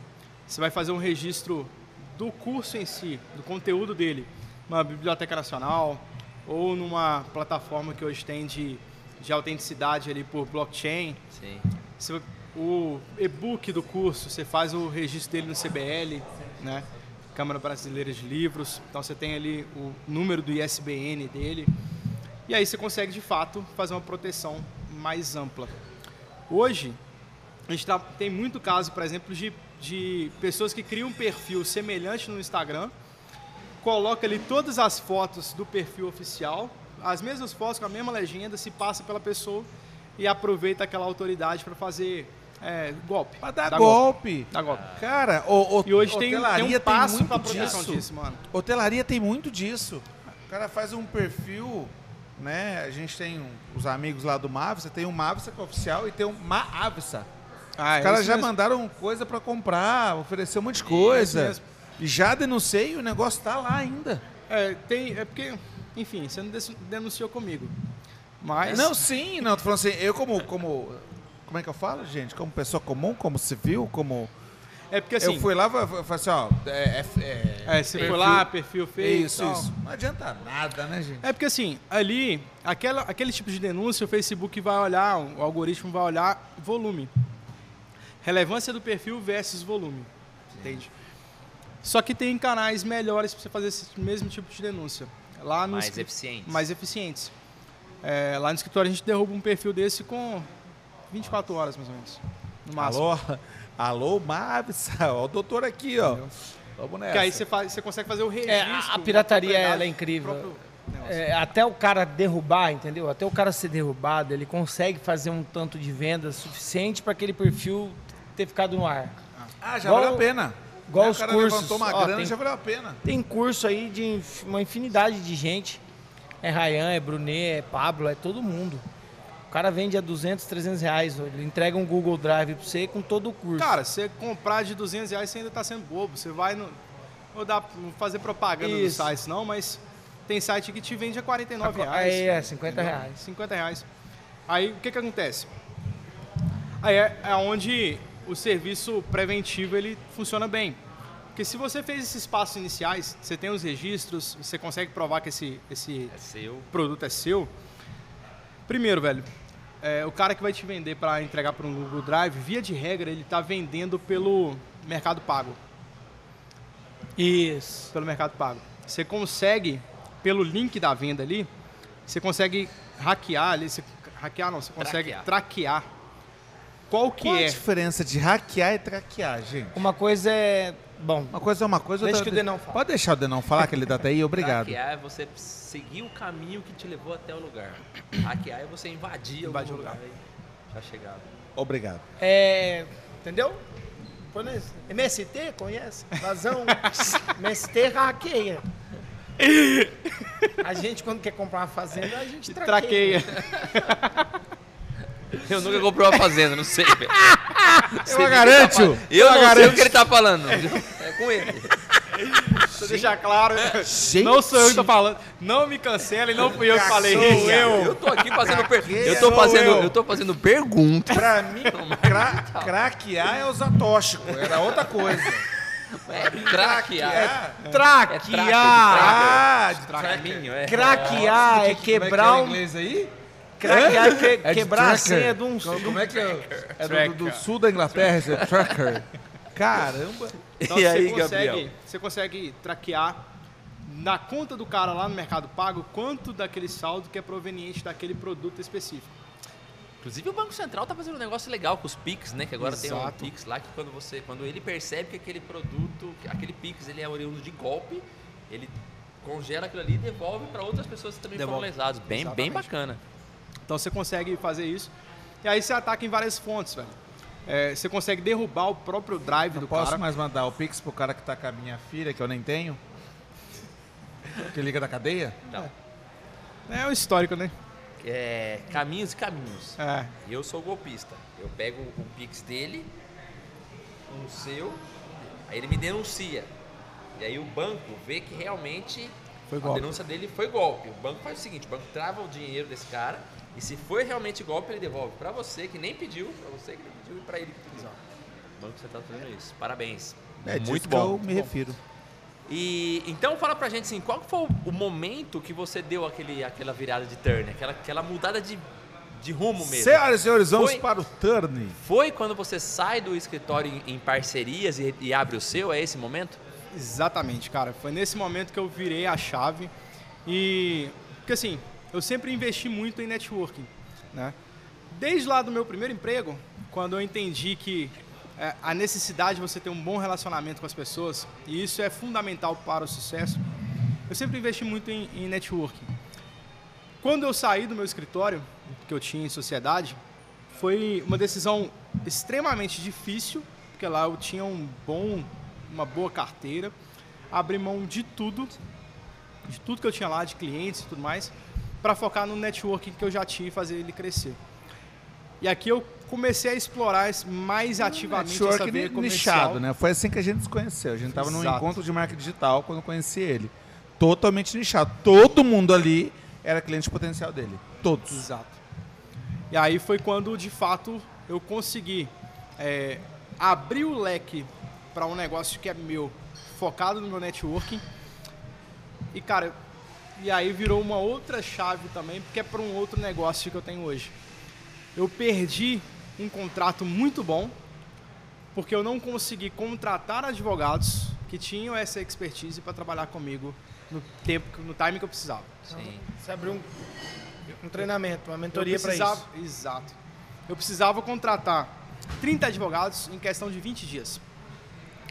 você vai fazer um registro do curso em si, do conteúdo dele, numa biblioteca nacional ou numa plataforma que hoje tem de, de autenticidade ali por blockchain. Sim. Você o e-book do curso, você faz o registro dele no CBL, né? Câmara Brasileira de Livros. Então você tem ali o número do ISBN dele. E aí você consegue de fato fazer uma proteção mais ampla. Hoje, a gente tá- tem muito caso, por exemplo, de, de pessoas que criam um perfil semelhante no Instagram, coloca ali todas as fotos do perfil oficial, as mesmas fotos com a mesma legenda, se passa pela pessoa e aproveita aquela autoridade para fazer é, golpe. Pra dar Dá golpe. Dá golpe. Cara, o, o, E hoje tem, tem hotelaria um passo muito para proteção disso. disso, mano. Hotelaria tem muito disso. O cara faz um perfil, né? A gente tem um- os amigos lá do Mavisa, tem um Mavisa que é oficial e tem um Maavisa. Ah, Os caras já mandaram coisa pra comprar, oferecer um monte de coisa. mesmo. E já denunciei e o negócio tá lá ainda. É, tem, é porque, enfim, você não denunciou comigo. Mas. Não, sim, não, tô falando assim, eu como, como. Como é que eu falo, gente? Como pessoa comum, como civil, como. É porque assim. eu fui lá e falei assim, ó. É, é, É, você perfil- foi lá, perfil feio. Isso, tal. isso. Não adianta nada, né, gente? É porque assim, ali, aquela, aquele tipo de denúncia, o Facebook vai olhar, o algoritmo vai olhar volume. Relevância do perfil versus volume. Entende? Só que tem canais melhores para você fazer esse mesmo tipo de denúncia. Lá no Mais eficientes. mais eficientes. É, lá no escritório a gente derruba um perfil desse com 24 horas, mais ou menos. No máximo. Alô? Alô, Mavis? Ó, o doutor aqui, ó. Vamos nessa. Porque aí você, faz, você consegue fazer o registro. É, a- pirataria, ela é incrível. É, até o cara derrubar, entendeu? Até o cara ser derrubado, ele consegue fazer um tanto de venda suficiente para aquele perfil ter ficado no ar. Ah, já Igual- valeu a pena. igual Aí os o cara cursos. levantou uma Ó, grana tem- já valeu a pena. Tem curso aí de uma infinidade de gente. É Ryan, é Brunet, é Pablo, é todo mundo. O cara vende a 200, 300 reais. Ele entrega um Google Drive pra você com todo o curso. Cara, você comprar de 200 reais, você ainda tá sendo bobo. Você vai no. Vou dar, não fazer propaganda dos Isso. sites, não, mas tem site que te vende a 49 A- reais. aí é, 50 entendeu? reais. 50 reais. Aí o que que acontece? Aí é, é onde o serviço preventivo ele funciona bem. Porque se você fez esses passos iniciais, você tem os registros, você consegue provar que esse, esse É seu. produto é seu. Primeiro, velho, é, o cara que vai te vender para entregar para um Google Drive, via de regra, ele tá vendendo pelo Mercado Pago. Isso. Pelo Mercado Pago. Você consegue, pelo link da venda ali, você consegue hackear ali, você, hackear não, você consegue Traquear. traquear qual que Qual a é. diferença de hackear e traquear, gente? Uma coisa é. Bom, Uma coisa é uma coisa, Deixa outra... que o Denão fala. Pode deixar o Denão falar, que ele tá até aí, obrigado. Hackear é você seguir o caminho que te levou até o lugar. Hackear é você invadir, Invadir algum o lugar. lugar. Já chegado. Obrigado. é. Entendeu? MST, conhece? Vazão. MST hackeia. A gente, quando quer comprar uma fazenda, a gente traqueia. Traqueia. Eu nunca comprei uma fazenda, não sei, velho. Sei que ele garanto, tá. Eu eu não sei garanto. o que ele tá falando. É com ele. Pra deixar claro, Gente. não sou eu que tô falando. Não me cancelem, não fui eu que falei isso. Eu tô aqui fazendo per... eu tô fazendo, eu. eu tô fazendo pergunta. Pra mim, cra craquear é os atóxicos, era outra coisa. É craquear. Traquear! Ah, de Caminho, é. Craquear é quebrar o um. inglês aí? Craquear é, que- É quebrar a senha de um. Como, como é que é? É do, Tracker. do sul da Inglaterra, esse é tracker. Caramba. Então E você, aí, consegue, Gabriel? você consegue traquear na conta do cara lá no Mercado Pago quanto daquele saldo que é proveniente daquele produto específico. Inclusive o Banco Central tá fazendo um negócio legal com os Pix, né? Que agora tem um Exato. Pix lá que quando você, quando ele percebe que aquele produto, que aquele Pix ele é oriundo de golpe, ele congela aquilo ali e devolve para outras pessoas que também foram Devolve. lesadas. Bem, bem bacana. Então você consegue fazer isso. E aí você ataca em várias fontes, velho. É, você consegue derrubar o próprio drive Não do posso cara. mais mandar o Pix pro cara que tá com a minha filha, que eu nem tenho? Que liga da cadeia? Então, É o histórico, né? é, caminhos e caminhos. É. Eu sou golpista. Eu pego o Pix dele, um seu, aí ele me denuncia. E aí o banco vê que realmente Foi a denúncia dele foi golpe. O banco faz o seguinte, o banco trava o dinheiro desse cara e se foi realmente golpe, ele devolve pra você que nem pediu, pra você que nem pediu e pra ele que pediu. O banco você tá fazendo isso. Parabéns. É Muito que bom. eu me bom. refiro. E então fala pra gente assim, qual foi o- o momento que você deu aquele, aquela virada de turn, aquela, aquela mudada de, de rumo mesmo? Senhoras e senhores, vamos Foi- para o turn. Foi quando você sai do escritório em, em parcerias e, e abre o seu? É esse momento? Exatamente, cara. Foi nesse momento que eu virei a chave. E. Porque assim, eu sempre investi muito em networking. Né? Desde lá do meu primeiro emprego, quando eu entendi que é, a necessidade de você ter um bom relacionamento com as pessoas, e isso é fundamental para o sucesso, eu sempre investi muito em, em networking. Quando eu saí do meu escritório, que eu tinha em sociedade, foi uma decisão extremamente difícil, porque lá eu tinha um bom, uma boa carteira, abri mão de tudo, de tudo que eu tinha lá, de clientes e tudo mais, para focar no networking que eu já tinha e fazer ele crescer. E aqui eu comecei a explorar mais ativamente essa Network veia ni- comercial. nichado, né? Foi assim que a gente se conheceu. A gente tava num encontro de marketing digital quando eu conheci ele. Totalmente nichado. Todo mundo ali era cliente potencial dele. Todos. Exato. E aí foi quando, de fato, eu consegui é, abrir o leque para um negócio que é meu, focado no meu networking. E, cara, e aí virou uma outra chave também, porque é para um outro negócio que eu tenho hoje. Eu perdi um contrato muito bom, porque eu não consegui contratar advogados que tinham essa expertise para trabalhar comigo no tempo, no time que eu precisava. Sim. Você abriu um, um treinamento, uma mentoria Eu para precisava- isso. Exato. Eu precisava contratar 30 advogados em questão de 20 dias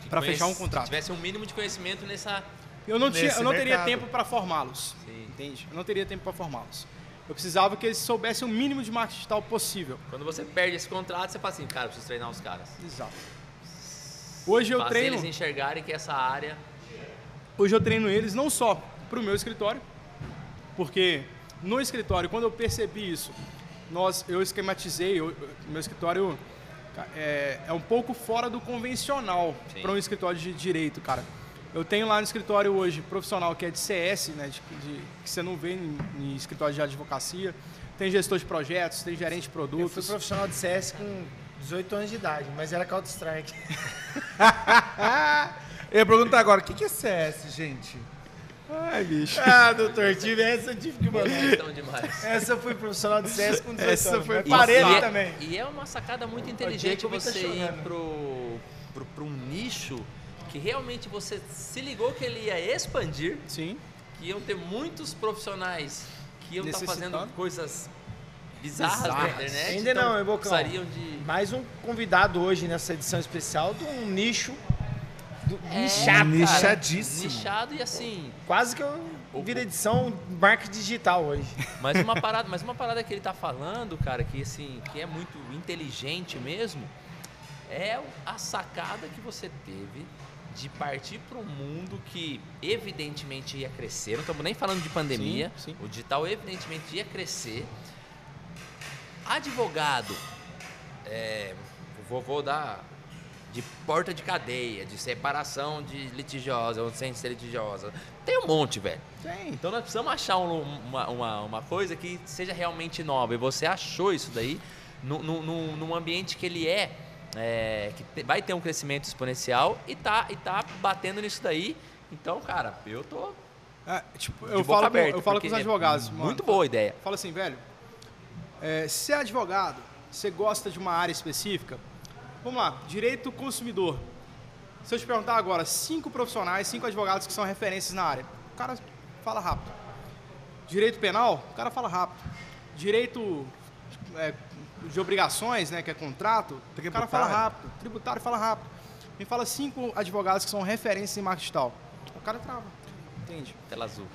para fechar um contrato. Que tivesse um mínimo de conhecimento nessa. Eu não, tinha, eu não teria tempo para formá-los. Sim. Entende? Eu não teria tempo para formá-los. Eu precisava que eles soubessem o mínimo de marketing digital possível. Quando você perde esse contrato, você fala assim, cara, eu preciso treinar os caras. Exato. Hoje eu Fazer treino, eles enxergarem que essa área. hoje eu treino eles não só para o meu escritório, porque no escritório, quando eu percebi isso, nós, eu esquematizei, eu- o meu escritório é, é um pouco fora do convencional para um escritório de direito, cara. Eu tenho lá no escritório hoje profissional que é de CS, né, de- de- que você não vê em, em escritório de advocacia. Tem gestor de projetos, tem gerente de Eu fui produtos. profissional de CS com 18 anos de idade, mas era Counter-Strike. Eu ia perguntar agora, o que que é CS, gente? Ai, bicho. ah, doutor, tive essa, eu tive que mandar. Estão demais. Essa eu fui profissional de CS com 18 Essa anos. foi mas parei é, também. E é uma sacada muito inteligente tá você ir chorando. pro, pro, pro um nicho que realmente você se ligou que ele ia expandir, Sim. que iam ter muitos profissionais que iam estar fazendo Necessitando. coisas bizarras na Bizarras. internet. Ainda então não, hein, Bocão? Precisariam de. Mais um convidado hoje nessa edição especial de um nicho do, É, nichado, Nichadíssimo. Nichado e assim. Quase que eu vira edição marketing digital hoje. Mas uma parada, mas uma parada que ele tá falando, cara, que assim, que é muito inteligente mesmo, é a sacada que você teve de partir para um mundo que evidentemente ia crescer. Não estamos nem falando de pandemia. Sim, sim. O digital evidentemente ia crescer. Advogado, é, vou, vou dar de porta de cadeia, de separação de litigiosa ou sem ser litigiosa. Tem um monte, velho. Tem. Então nós precisamos achar um- uma, uma, uma coisa que seja realmente nova. E você achou isso daí num, num- num, ambiente que ele é, é, que vai ter um crescimento exponencial e tá, e tá batendo nisso daí. Então, cara, eu tô É, tipo, eu falo, com, aberta. eu falo com os advogados. É mano. muito boa ideia. Fala assim, velho. É, se é advogado, você gosta de uma área específica, vamos lá, direito consumidor. Se eu te perguntar agora, cinco profissionais, cinco advogados que são referências na área, o cara fala rápido. Direito penal, o cara fala rápido. Direito é, de obrigações, né, que é contrato, o cara fala Tributário. rápido. Tributário fala rápido. Me fala cinco advogados que são referências em marketing digital. O cara trava. Entende? Tela azul.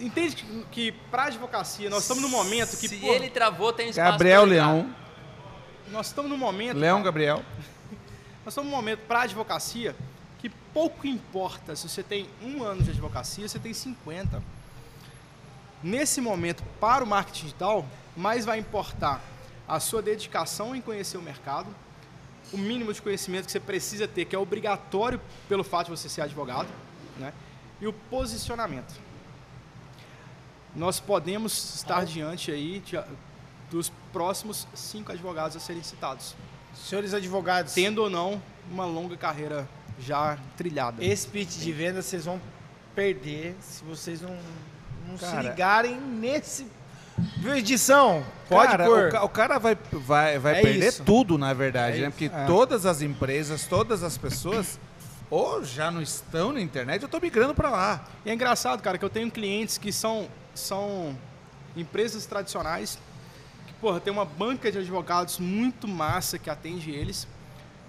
Entende que, que para advocacia nós estamos num momento que Se pô, ele travou, tem espaço Gabriel. Leão. nós estamos num momento Leão Gabriel. nós estamos num momento para advocacia que pouco importa se você tem um ano de advocacia, se você tem 50. Nesse momento, para o marketing digital, mais vai importar a sua dedicação em conhecer o mercado, o mínimo de conhecimento que você precisa ter, que é obrigatório pelo fato de você ser advogado, né? e o posicionamento. Nós podemos estar diante aí de- dos próximos cinco advogados a serem citados, Senhores advogados, tendo ou não uma longa carreira já trilhada. esse pitch de venda vocês vão perder se vocês não, não se Cara. ligarem nesse. Viu, edição? Pode cara, pôr. O, ca- o cara vai, vai, vai É perder isso. tudo, na verdade, É né? isso. Porque É. todas as empresas, todas as pessoas, ou já não estão na internet, eu tô migrando para lá. E é engraçado, cara, que eu tenho clientes que são, são empresas tradicionais, que, porra, tem uma banca de advogados muito massa que atende eles,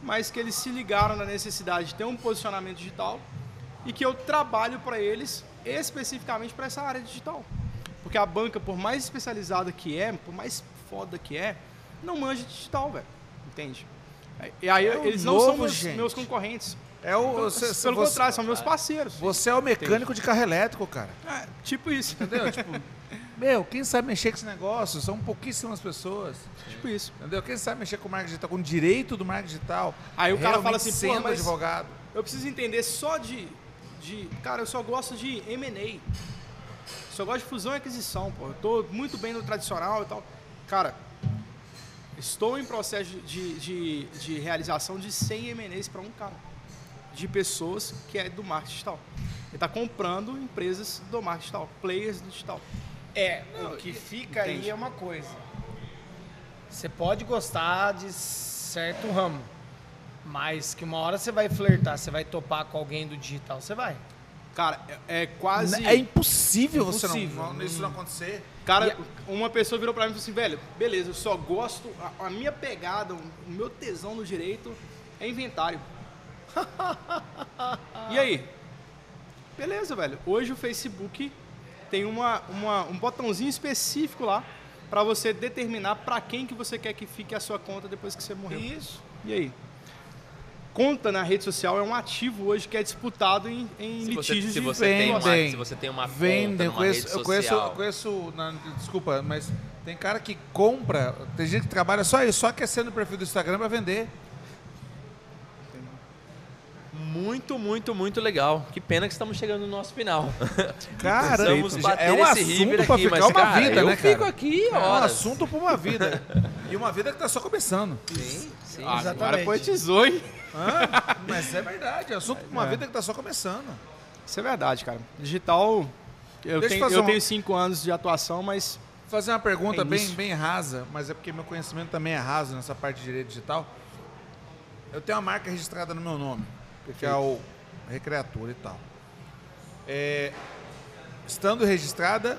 mas que eles se ligaram na necessidade de ter um posicionamento digital e que eu trabalho para eles especificamente para essa área digital. Porque a banca, por mais especializada que é, por mais foda que é, não manja de digital, velho. Entende? E aí É o eles não são novo, meus, meus concorrentes. É o, Pelo você, pelo você- contrário, são meus parceiros. Você é o mecânico de carro elétrico, cara. É, tipo isso. Entendeu? tipo, meu, quem sabe mexer com esse negócio? São pouquíssimas pessoas. tipo isso. Entendeu? Quem sabe mexer com marketing digital, com o direito do marketing digital. Aí o cara fala assim, "Porra, mas- advogado. Eu preciso entender só de, de. Cara, eu só gosto de M&A. Só gosto de fusão e aquisição, pô. Eu tô muito bem no tradicional e tal. Cara, estou em processo de, de, de realização de 100 M&As para um cara. de pessoas que é do marketing digital. Ele está comprando empresas do marketing digital, players do digital. É, Não, o que fica aí entende. é uma coisa. Você pode gostar de certo ramo, mas que uma hora você vai flertar, você vai topar com alguém do digital, você vai. Cara, é, é quase. É impossível, você Impossível. não, não- isso não acontecer. Cara, uma pessoa virou pra mim e falou assim, velho, beleza, eu só gosto, a, a minha pegada, o meu tesão no direito é inventário. e aí? Beleza, velho. Hoje o Facebook tem uma, uma- um botãozinho específico lá pra você determinar pra quem que você quer que fique a sua conta depois que você morreu. Isso. E aí? Conta na rede social é um ativo hoje que é disputado em, em Se você, litígios se de você tem uma, se você tem uma Vendem, conta eu numa conheço, rede eu conheço, social, eu conheço na- desculpa, mas tem cara que compra, tem gente que trabalha só isso, só aquecendo o perfil do Instagram pra vender. muito, muito, muito legal. Que pena que estamos chegando no nosso final. Cara, é um assunto aqui, ficar mas, uma cara, vida, eu né, fico cara? aqui É um assunto pra uma vida. E uma vida que tá só começando. Sim, sim. Ah, Agora Exatamente. poetizou, hein? Hã? Mas é verdade, é um assunto pra uma É. vida que tá só começando. Isso é verdade, cara. Digital. Eu, Deixa tenho, eu uma- tenho cinco anos de atuação, mas Vou fazer uma pergunta É bem, bem rasa, mas é porque meu conhecimento também é raso nessa parte de direito digital. Eu tenho uma marca registrada no meu nome, que é o Recreatura e tal. É, estando registrada,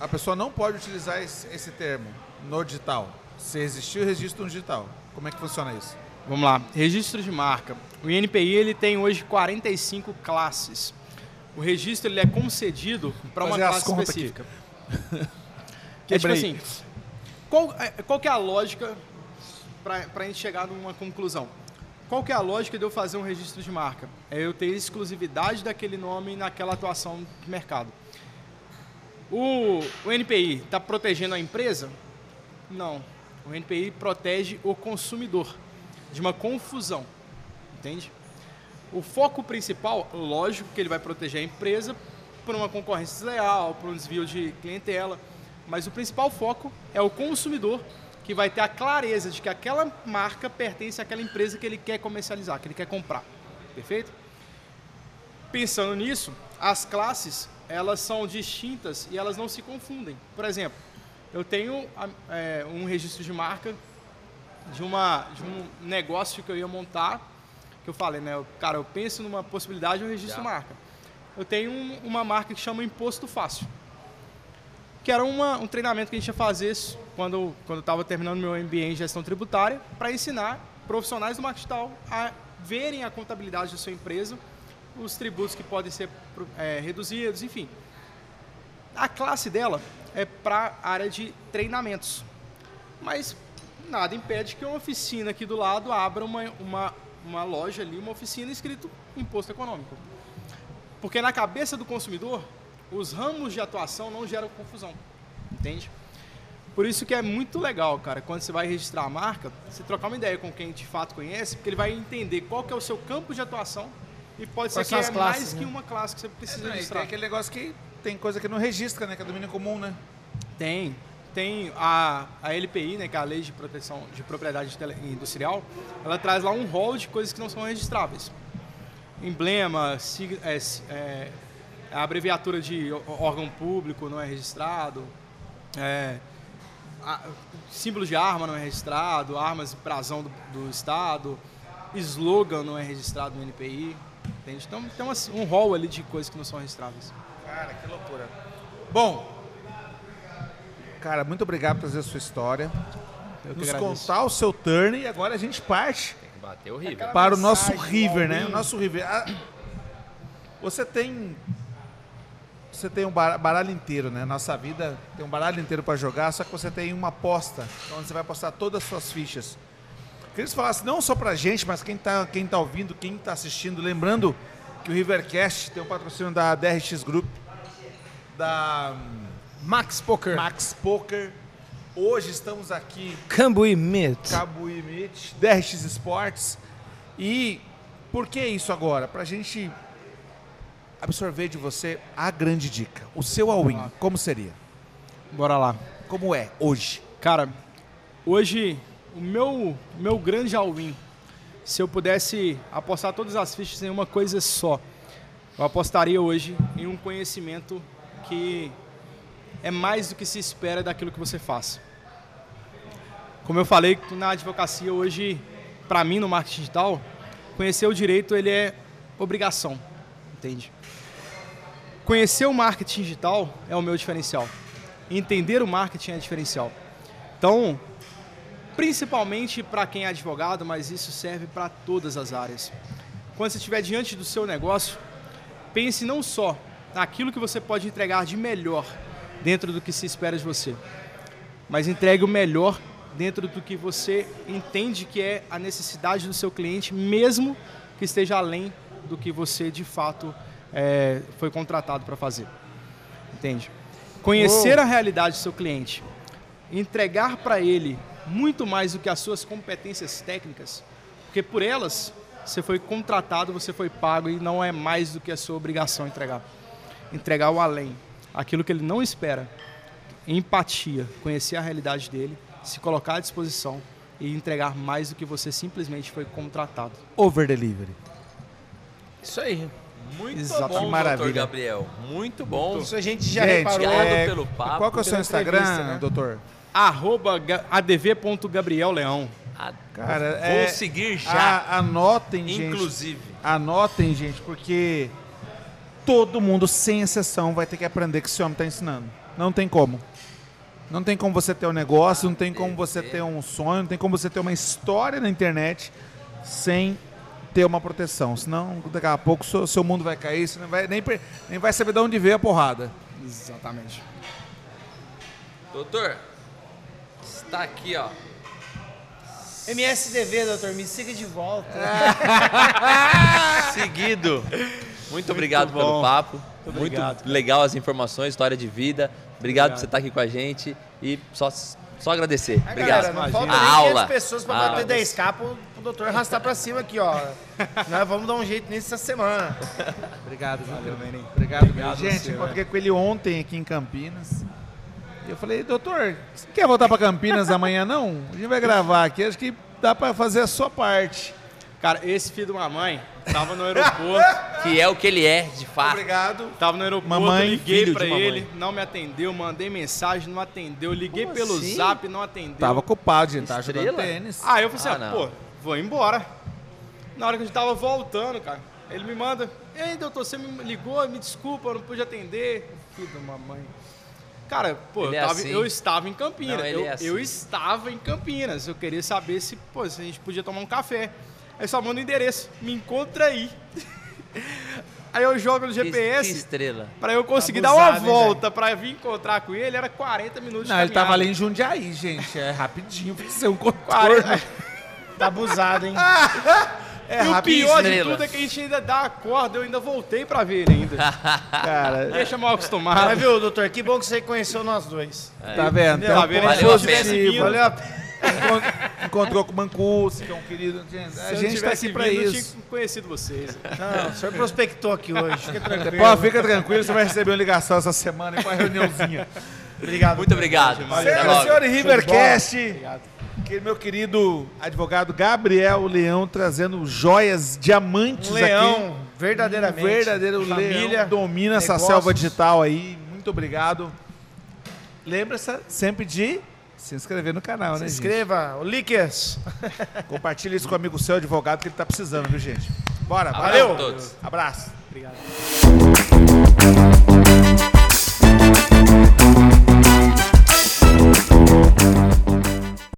a pessoa não pode utilizar esse, esse termo no digital. Se existir o registro no digital. Como é que funciona isso? Vamos lá. Registro de marca. O INPI ele tem hoje 45 classes. O registro ele é concedido para uma classe específica. É tipo assim, qual, é- qual que é a lógica para a gente chegar numa conclusão? Qual que é a lógica de eu fazer um registro de marca? É eu ter exclusividade daquele nome naquela atuação de mercado. O, o NPI está protegendo a empresa? Não. O NPI protege o consumidor de uma confusão. Entende? O foco principal, lógico que ele vai proteger a empresa por uma concorrência desleal, por um desvio de clientela, mas o principal foco é o consumidor que vai ter a clareza de que aquela marca pertence àquela empresa que ele quer comercializar, que ele quer comprar. Perfeito? Pensando nisso, as classes elas são distintas e elas não se confundem. Por exemplo, eu tenho é, um registro de marca de, uma, de um negócio que eu ia montar, que eu falei, né? eu- Cara, eu penso numa possibilidade de um registro Já. de marca. Eu tenho um- uma marca que chama Imposto Fácil, que era uma- um treinamento que a gente ia fazer quando, quando eu estava terminando meu MBA em gestão tributária, para ensinar profissionais do marketing digital a verem a contabilidade da sua empresa, os tributos que podem ser é, reduzidos, enfim. A classe dela é para a área de treinamentos. Mas nada impede que uma oficina aqui do lado abra uma, uma, uma loja ali, uma oficina escrito imposto econômico. Porque na cabeça do consumidor, os ramos de atuação não geram confusão. Entende? Por isso que é muito legal, cara, quando você vai registrar a marca, você trocar uma ideia com quem de fato conhece, porque ele vai entender qual que é o seu campo de atuação e pode ser Quais que são é as classes, mais né? que uma classe que você precisa É, não, registrar. tem aquele negócio que tem coisa que não registra, né? Que é domínio comum, né? Tem. Tem a, a LPI, né, que é a Lei de Proteção de Propriedade Industrial, ela traz lá um rol de coisas que não são registráveis. Emblema, sig- é, é, a abreviatura de órgão público não é registrado, é, a- símbolo de arma não é registrado, armas e brasão do, do Estado, slogan não é registrado no NPI. Entende? Então tem umas- um rol ali de coisas que não são registráveis. Cara, que loucura. Bom, cara, muito obrigado por trazer a sua história. Eu nos contar o seu turn e agora a gente parte Tem que bater o River. para o nosso River, né? O nosso River. Ah, Você tem você tem um bar- baralho inteiro, né? Nossa vida tem um baralho inteiro para jogar, só que você tem uma aposta, onde você vai apostar todas as suas fichas. Queria que você falasse não só pra gente, mas quem tá, quem tá ouvindo, quem tá assistindo, lembrando que o Rivercast tem o patrocínio da DRX Group, da Max Poker. Max Poker. Hoje estamos aqui Cambuí Mit. Cabo Imit, DRX Sports. E por que isso agora? Pra gente absorver de você a grande dica. O seu all-in, como seria? Bora lá. Como é hoje? Cara, hoje o meu, meu grande all-in se eu pudesse apostar todas as fichas em uma coisa só, eu apostaria hoje em um conhecimento que é mais do que se espera daquilo que você faz. Como eu falei, na advocacia hoje, para mim no marketing digital, conhecer o direito ele é obrigação, entende? Conhecer o marketing digital é o meu diferencial. Entender o marketing é diferencial. Então, principalmente para quem é advogado, mas isso serve para todas as áreas. Quando você estiver diante do seu negócio, pense não só naquilo que você pode entregar de melhor dentro do que se espera de você, mas entregue o melhor dentro do que você entende que é a necessidade do seu cliente, mesmo que esteja além do que você de fato é, foi contratado para fazer. Entende? Conhecer a realidade do seu cliente, entregar para ele muito mais do que as suas competências técnicas, porque por elas você foi contratado, você foi pago e não é mais do que a sua obrigação entregar. Entregar o além, aquilo que ele não espera. Empatia, conhecer a realidade dele, se colocar à disposição e entregar mais do que você simplesmente foi contratado. Over delivery. Isso aí. Muito Exato, bom, maravilha. doutor Gabriel. Muito bom. Isso a gente já Gente, reparou. Obrigado é, pelo papo. Qual que é o seu Instagram, né? doutor? Arroba ga- adv.gabrielleão. Cara, Vou é- seguir já. A- anotem, gente. inclusive. Anotem, gente, porque todo mundo, sem exceção, vai ter que aprender que esse homem está ensinando. Não tem como. Não tem como você ter um negócio, não tem como você ter um sonho, não tem como você ter uma história na internet sem ter uma proteção. Senão, daqui a pouco, seu, seu mundo vai cair, você não vai, nem, nem vai saber de onde veio a porrada. Exatamente. Doutor, está aqui, ó. MSDV, doutor, me siga de volta. Seguido. Muito obrigado bom. pelo papo. Muito, obrigado. legal as informações, história de vida. Obrigado, por você estar aqui com a gente. E só, só agradecer. Ah, Obrigado. galera, não falta a nem aula. 500 pessoas pra A bater aula. 10k pro, pro doutor arrastar pra cima aqui, ó. Nós vamos dar um jeito nisso essa semana. Obrigado, Valeu, Menin. Obrigado, Obrigado Gente, você, encontrei com ele ontem aqui em Campinas. E eu falei, doutor, você quer voltar para Campinas amanhã não? A gente vai gravar aqui, acho que dá para fazer a sua parte. Cara, esse filho de uma mãe tava no aeroporto, Que é o que ele é, de fato. Obrigado. tava no aeroporto, Mamãe, liguei filho pra de mamãe. ele, não me atendeu, mandei mensagem, não atendeu, liguei Como pelo assim? zap, não atendeu. Tava ocupado, gente, tava jogando tênis. Aí eu falei assim, Ah, ah, pô, vou embora. Na hora que a gente tava voltando, cara, ele me manda, ei, doutor, você me ligou, me desculpa, eu não pude atender. Filho de uma mãe. Cara, pô, Ele eu, é tava- assim. eu estava em Campinas. Não, ele eu, é assim. eu estava em Campinas. Eu queria saber se, pô, se a gente podia tomar um café. Aí só manda o endereço. Me encontra aí. aí eu jogo no GPS. Que estrela. Pra eu conseguir Abusado, dar uma hein, volta pra vir encontrar com ele, era 40 minutos Não, de ele tava ali em Jundiaí, gente. É rapidinho pra ser um contorno. 40. Tá abusado, hein? É e o pior de estrela. tudo é que a gente ainda dá a corda, eu ainda voltei pra ver ele ainda. Cara, Deixa mal Mas acostumado. viu, doutor, que bom que você conheceu nós dois. tá vendo? Tá vendo? Valeu a positivo. pena. Valeu a pena. Encont- Encontrou com o Mancuso, que é um querido. A gente tá tivesse aqui pra vindo, eu isso. tinha conhecido vocês. Não, o senhor prospectou aqui hoje. Fica tranquilo. Pô, fica tranquilo, você vai receber uma ligação essa semana e uma reuniãozinha. Obrigado. Muito obrigado. Senhoras e logo. senhores, Rivercast. Obrigado. Que meu querido advogado Gabriel Leão trazendo joias, diamantes Um aqui. leão, verdadeiramente. Um verdadeiro Família, leão. Domina essa negócios. selva digital aí. Muito obrigado. Lembra-se sempre de se inscrever no canal, Se né, gente? inscreva, o Lickers. Compartilha isso com o amigo seu advogado que ele tá precisando, viu, gente? Bora, valeu. a todos. Abraço. Obrigado.